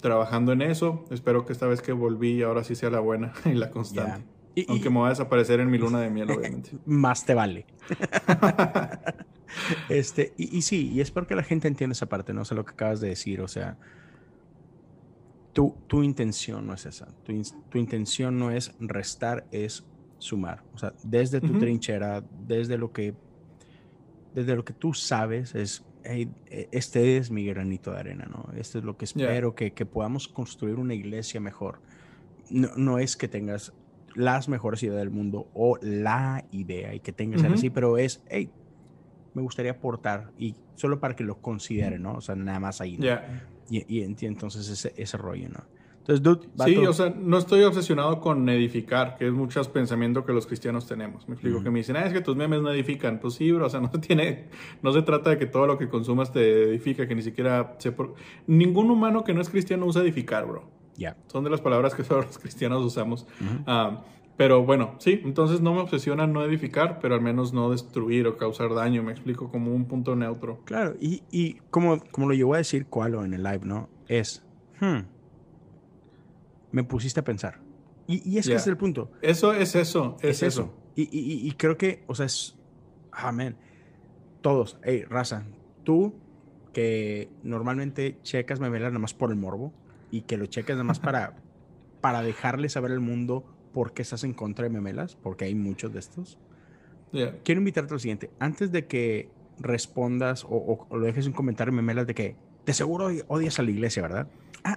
trabajando en eso. Espero que esta vez que volví ahora sí sea la buena <laughs> y la constante. Aunque me va a desaparecer en mi luna de miel, <laughs> obviamente. Más te vale. <laughs> este, y, sí, y espero que la gente entienda esa parte, no sé lo que acabas de decir, o sea, tu, tu intención no es esa. Tu, tu, intención no es restar, es sumar. O sea, desde tu trinchera, desde lo que desde lo que tú sabes, es e, este es mi granito de arena, ¿no? Esto es lo que espero, que, que, podamos construir una iglesia mejor. No, no, es que tengas las mejores ideas del mundo o la idea y que tengas así, pero es, hey, me gustaría aportar y solo para que lo consideren, ¿no? O sea, nada más ahí. Y, y, entonces ese, ese rollo, ¿no? Sí, o sea, no estoy obsesionado con edificar, que es muchos pensamientos que los cristianos tenemos. Me explico que me dicen, ah, es que tus memes no edifican. Pues sí, bro, o sea, <laughs> no tiene, no se trata de que todo lo que consumas te edifica, que ni siquiera se por... Ningún humano que no es cristiano usa edificar, bro. Ya. Son de las palabras que <laughs> solo los cristianos usamos. Ah, pero bueno, sí, entonces no me obsesiona no edificar, pero al menos no destruir o causar daño, me explico, como un punto neutro. Claro, y, y como, como lo llevó a decir Cualo en el live, ¿no? Es, hmm, me pusiste a pensar. Y, y es que es el punto. Eso es eso, es, eso. Y, y, y, creo que, o sea, es, amén. Todos, hey, raza, tú que normalmente checas memelas nada más por el morbo y que lo checas nada más para, <laughs> para dejarle saber al mundo por qué estás en contra de memelas, porque hay muchos de estos. Quiero invitarte al siguiente. Antes de que respondas o, o, lo dejes un comentario en memelas de que de seguro odias a la iglesia, ¿verdad?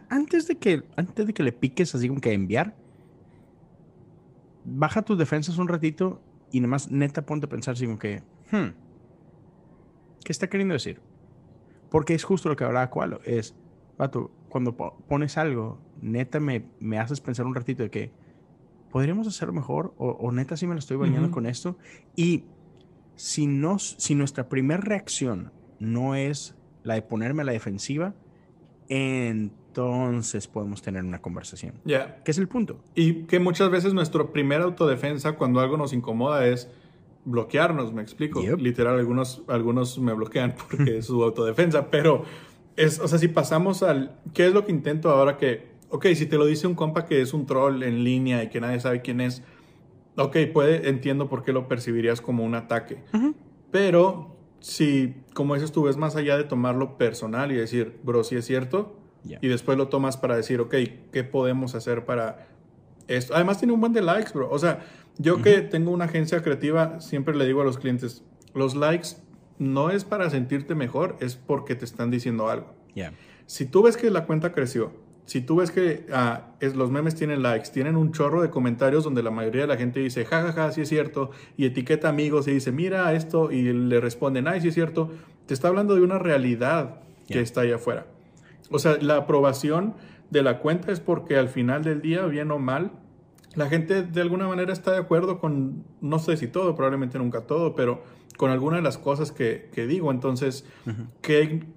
antes, de que, antes de que le piques así como que enviar, baja tus defensas un ratito y nada más neta ponte a pensar así como que, hmm, ¿qué está queriendo decir? Porque es justo lo que hablaba Cualo, es, vato, cuando pones algo, neta me, me haces pensar un ratito de que podríamos hacerlo mejor o, neta sí me lo estoy bañando con esto y si, nos, si nuestra primera reacción no es la de ponerme a la defensiva, entonces podemos tener una conversación. Ya. ¿Qué es el punto? Y que muchas veces nuestra primera autodefensa cuando algo nos incomoda es bloquearnos, me explico. Literal, algunos, algunos me bloquean porque es su <laughs> autodefensa, pero es, o sea, si pasamos al, ¿qué es lo que intento ahora que, ok, si te lo dice un compa que es un troll en línea y que nadie sabe quién es, ok, puede, entiendo por qué lo percibirías como un ataque. Pero si, como dices tú, ves más allá de tomarlo personal y decir, bro, sí es cierto, y después lo tomas para decir, ok, ¿qué podemos hacer para esto? Además tiene un buen de likes, bro. O sea, yo que tengo una agencia creativa, siempre le digo a los clientes, los likes no es para sentirte mejor, es porque te están diciendo algo. Si tú ves que la cuenta creció, si tú ves que ah, es, los memes tienen likes, tienen un chorro de comentarios donde la mayoría de la gente dice, jajaja, ja, ja, sí es cierto, y etiqueta amigos y dice, mira esto, y le responden, ay, sí es cierto, te está hablando de una realidad que está allá afuera. O sea, la aprobación de la cuenta es porque al final del día, bien o mal, la gente de alguna manera está de acuerdo con, no sé si todo, probablemente nunca todo, pero con alguna de las cosas que, digo. Entonces,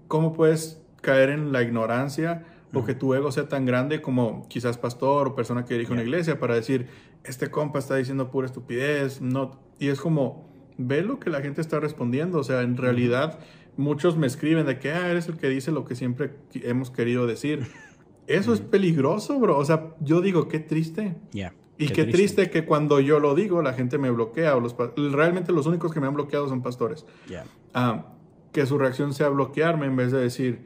¿cómo puedes caer en la ignorancia? O que tu ego sea tan grande como quizás pastor o persona que dirige una iglesia para decir, este compa está diciendo pura estupidez, no, y es como, ve lo que la gente está respondiendo, o sea, en realidad muchos me escriben de que, ah, eres el que dice lo que siempre hemos querido decir. <laughs> Eso es peligroso, bro, o sea, yo digo, qué triste. Y qué, triste. que cuando yo lo digo, la gente me bloquea. O los, realmente los únicos que me han bloqueado son pastores. Ah, que su reacción sea bloquearme en vez de decir,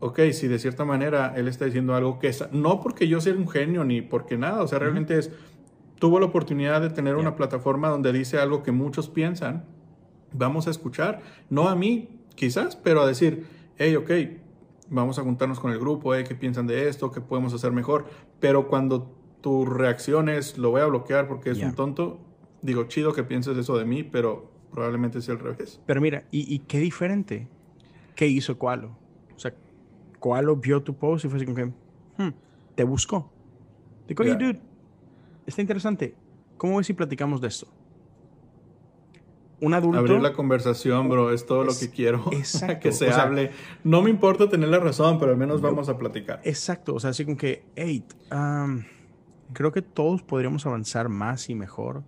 ok, si de cierta manera él está diciendo algo que es, no porque yo sea un genio ni porque nada, o sea, realmente es, tuvo la oportunidad de tener una plataforma donde dice algo que muchos piensan, vamos a escuchar, no a mí quizás, pero a decir, hey, ok, vamos a juntarnos con el grupo, hey, ¿qué piensan de esto? ¿Qué podemos hacer mejor? Pero cuando tu reacción es, lo voy a bloquear porque es un tonto, digo, chido que pienses eso de mí, pero probablemente sea al revés. Pero mira, ¿y, y qué diferente? ¿Qué hizo Cualo? O sea, Koalo vio tu post y fue así como que, hmm, te buscó. Digo, oye, dude, está interesante. ¿Cómo ves si platicamos de esto? Un adulto. Abrir la conversación, bro, es todo lo que quiero. <laughs> Exacto. que se hable. No me importa tener la razón, pero al menos vamos a platicar. Exacto. O sea, así como que, hey, creo que todos podríamos avanzar más y mejor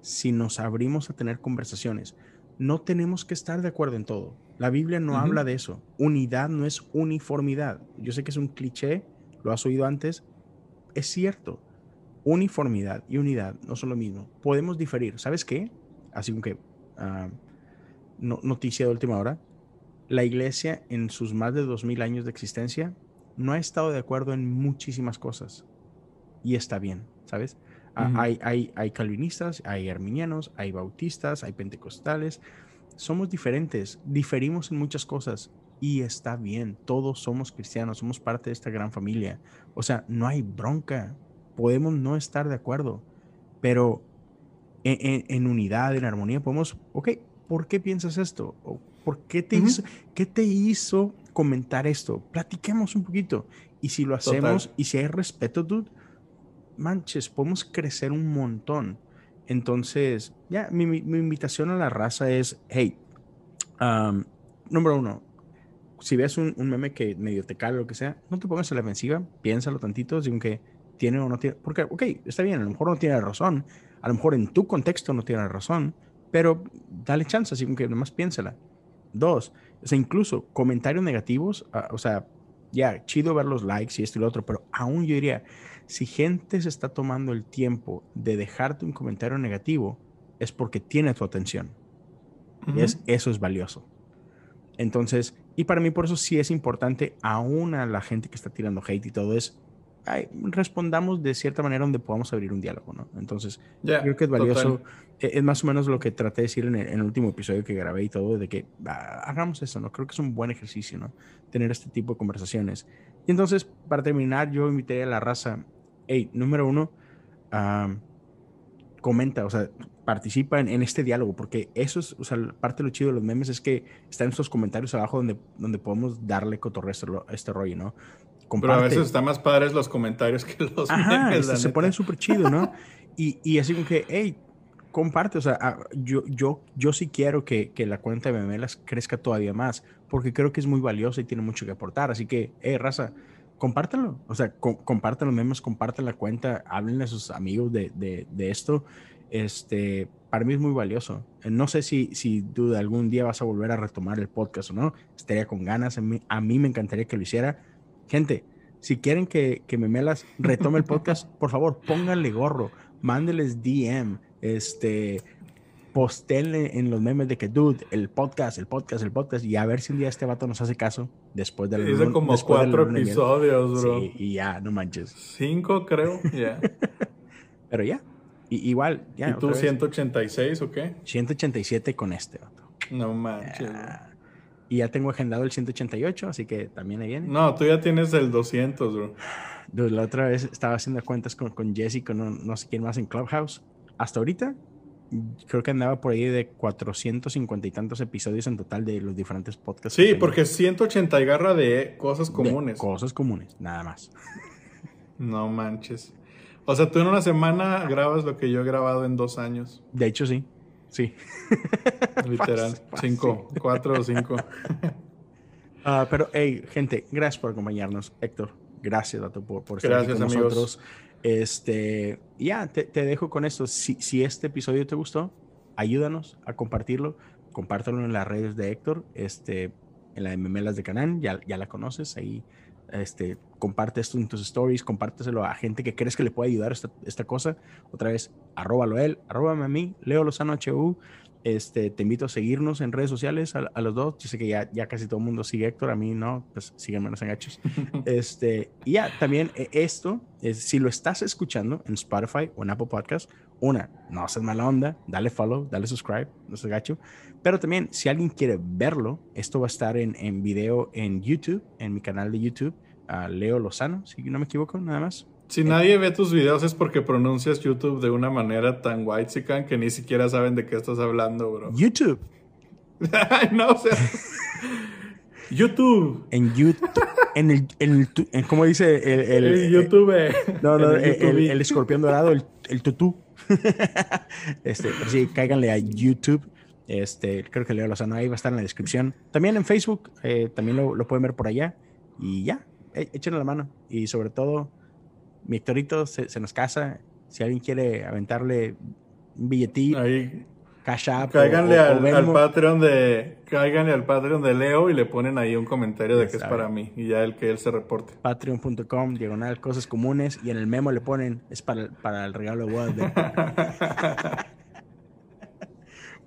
si nos abrimos a tener conversaciones. No tenemos que estar de acuerdo en todo. La Biblia no habla de eso. Unidad no es uniformidad. Yo sé que es un cliché, lo has oído antes. Es cierto. Uniformidad y unidad no son lo mismo. Podemos diferir. ¿Sabes qué? Así que ah, noticia de última hora. La iglesia en sus más de dos mil años de existencia no ha estado de acuerdo en muchísimas cosas. Y está bien, ¿sabes? Ah, hay, hay, hay calvinistas, hay arminianos, hay bautistas, hay pentecostales, somos diferentes, diferimos en muchas cosas y está bien, todos somos cristianos, somos parte de esta gran familia. O sea, no hay bronca, podemos no estar de acuerdo, pero en, unidad, en armonía, podemos, ok, ¿por qué piensas esto? ¿Por qué te, hizo, ¿qué te hizo comentar esto? Platiquemos un poquito. Y si lo hacemos y si hay respeto, dude, manches, podemos crecer un montón. Entonces, ya, mi, invitación a la raza es, hey, número uno, si ves un, meme que medio te cae o lo que sea, no te pongas a la defensiva, piénsalo tantito, según que tiene o no tiene, porque, ok, está bien, a lo mejor no tiene razón, a lo mejor en tu contexto no tiene razón, pero dale chance, así que nomás piénsala. Dos, o sea, incluso comentarios negativos, ah, o sea, ya, chido ver los likes y esto y lo otro, pero aún yo diría, si gente se está tomando el tiempo de dejarte un comentario negativo, es porque tiene tu atención. y es, eso es valioso. Entonces, y para mí por eso sí es importante, aún a la gente que está tirando hate y todo, es respondamos de cierta manera donde podamos abrir un diálogo, ¿no? Entonces, creo que es valioso. E, es más o menos lo que traté de decir en el, último episodio que grabé y todo, de que ah, hagamos eso, ¿no? Creo que es un buen ejercicio, ¿no? Tener este tipo de conversaciones. Y entonces, para terminar, yo invitaría a la raza hey, número uno, comenta, o sea, participa en, este diálogo, porque eso es, o sea, parte de lo chido de los memes es que están estos comentarios abajo donde, donde podemos darle cotorreo a este, rollo, ¿no? Pero a veces están más padres los comentarios que los memes. se ponen súper chido, ¿no? <laughs> y, y así como que, hey, comparte, o sea, ah, yo, yo, yo sí quiero que, que, la cuenta de memelas crezca todavía más, porque creo que es muy valiosa y tiene mucho que aportar, así que, hey, raza, compártanlo. O sea, compartan los memes, compartan la cuenta, háblenle a sus amigos de, de, esto. Este, para mí es muy valioso. Eh, no sé si, si tú algún día vas a volver a retomar el podcast o no. Estaría con ganas. A mí, a mí me encantaría que lo hiciera. Gente, si quieren que, que Memelas retome el <laughs> podcast, por favor, pónganle gorro, mándeles DM, este, postenle en los memes de que, dude, el podcast, el podcast, el podcast, y a ver si un día este vato nos hace caso después del Hice como cuatro episodios, bro. Sí, y ya, no manches. Cinco, creo, ya. <laughs> Pero ya, igual, ya. ¿Y tú 186 o qué? 187 con este vato. No manches. y ya tengo agendado el 188, así que también ahí viene. No, tú ya tienes el 200, bro. Dude, la otra vez estaba haciendo cuentas con, con Jesse, con no sé quién más en Clubhouse. Hasta ahorita creo que andaba por ahí de 450 y tantos episodios en total de los diferentes podcasts. Sí, porque 180 y garra de cosas comunes. cosas comunes, nada más. No manches. O sea, tú en una semana grabas lo que yo he grabado en dos años. De hecho, sí. Sí. <laughs> Literal. cinco, cuatro o cinco. <laughs> Ah, pero, hey, gente, gracias por acompañarnos. Héctor, gracias, Dato, por, por estar aquí con nosotros. Este, ya, te, dejo con esto. Si, este episodio te gustó, ayúdanos a compartirlo. Compártelo en las redes de Héctor, este, en la de Memelas de Canán, ya, ya la conoces, ahí este, comparte esto en tus stories, compárteselo a gente que crees que le puede ayudar esta, esta cosa. Otra vez, arróbalo él, arróbame a mí, Leo Lozano HU. Este, te invito a seguirnos en redes sociales a, los dos. Yo sé que ya, ya casi todo el mundo sigue Héctor, a mí no, pues síganme los engachos. <laughs> este, y ya, también eh, esto, es, si lo estás escuchando en Spotify o en Apple Podcast, una, no seas mala onda, dale follow, dale subscribe, no seas gacho. Pero también, si alguien quiere verlo, esto va a estar en, en video en YouTube, en mi canal de YouTube, a Leo Lozano, si no me equivoco, nada más. Si nadie ve tus videos es porque pronuncias YouTube de una manera tan white que ni siquiera saben de qué estás hablando, bro. YouTube. <laughs> no, o sea. YouTube. En YouTube. En el, en el ¿cómo dice el, el, YouTube? No, no, el, escorpión dorado, el, el tutú. <laughs> este, sí, cáiganle a YouTube. Este, creo que Leo Lozano ahí va a estar en la descripción. También en Facebook, eh, también lo, lo, pueden ver por allá. Y ya, e, échenle la mano. Y sobre todo, mi Héctorito se, nos casa. Si alguien quiere aventarle un billetito, ahí. Cash App. Cáiganle al, Patreon de. Cáiganle al Patreon de Leo y le ponen ahí un comentario de que es para mí. Y ya el que él se reporte. Patreon.com, diagonal, cosas comunes. Y en el memo le ponen, es para, para el regalo de <laughs>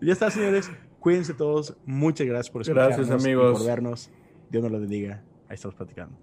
ya está, señores. Cuídense todos. Muchas gracias por escucharnos. Gracias, amigos. por vernos. Dios nos lo bendiga. Ahí estamos platicando.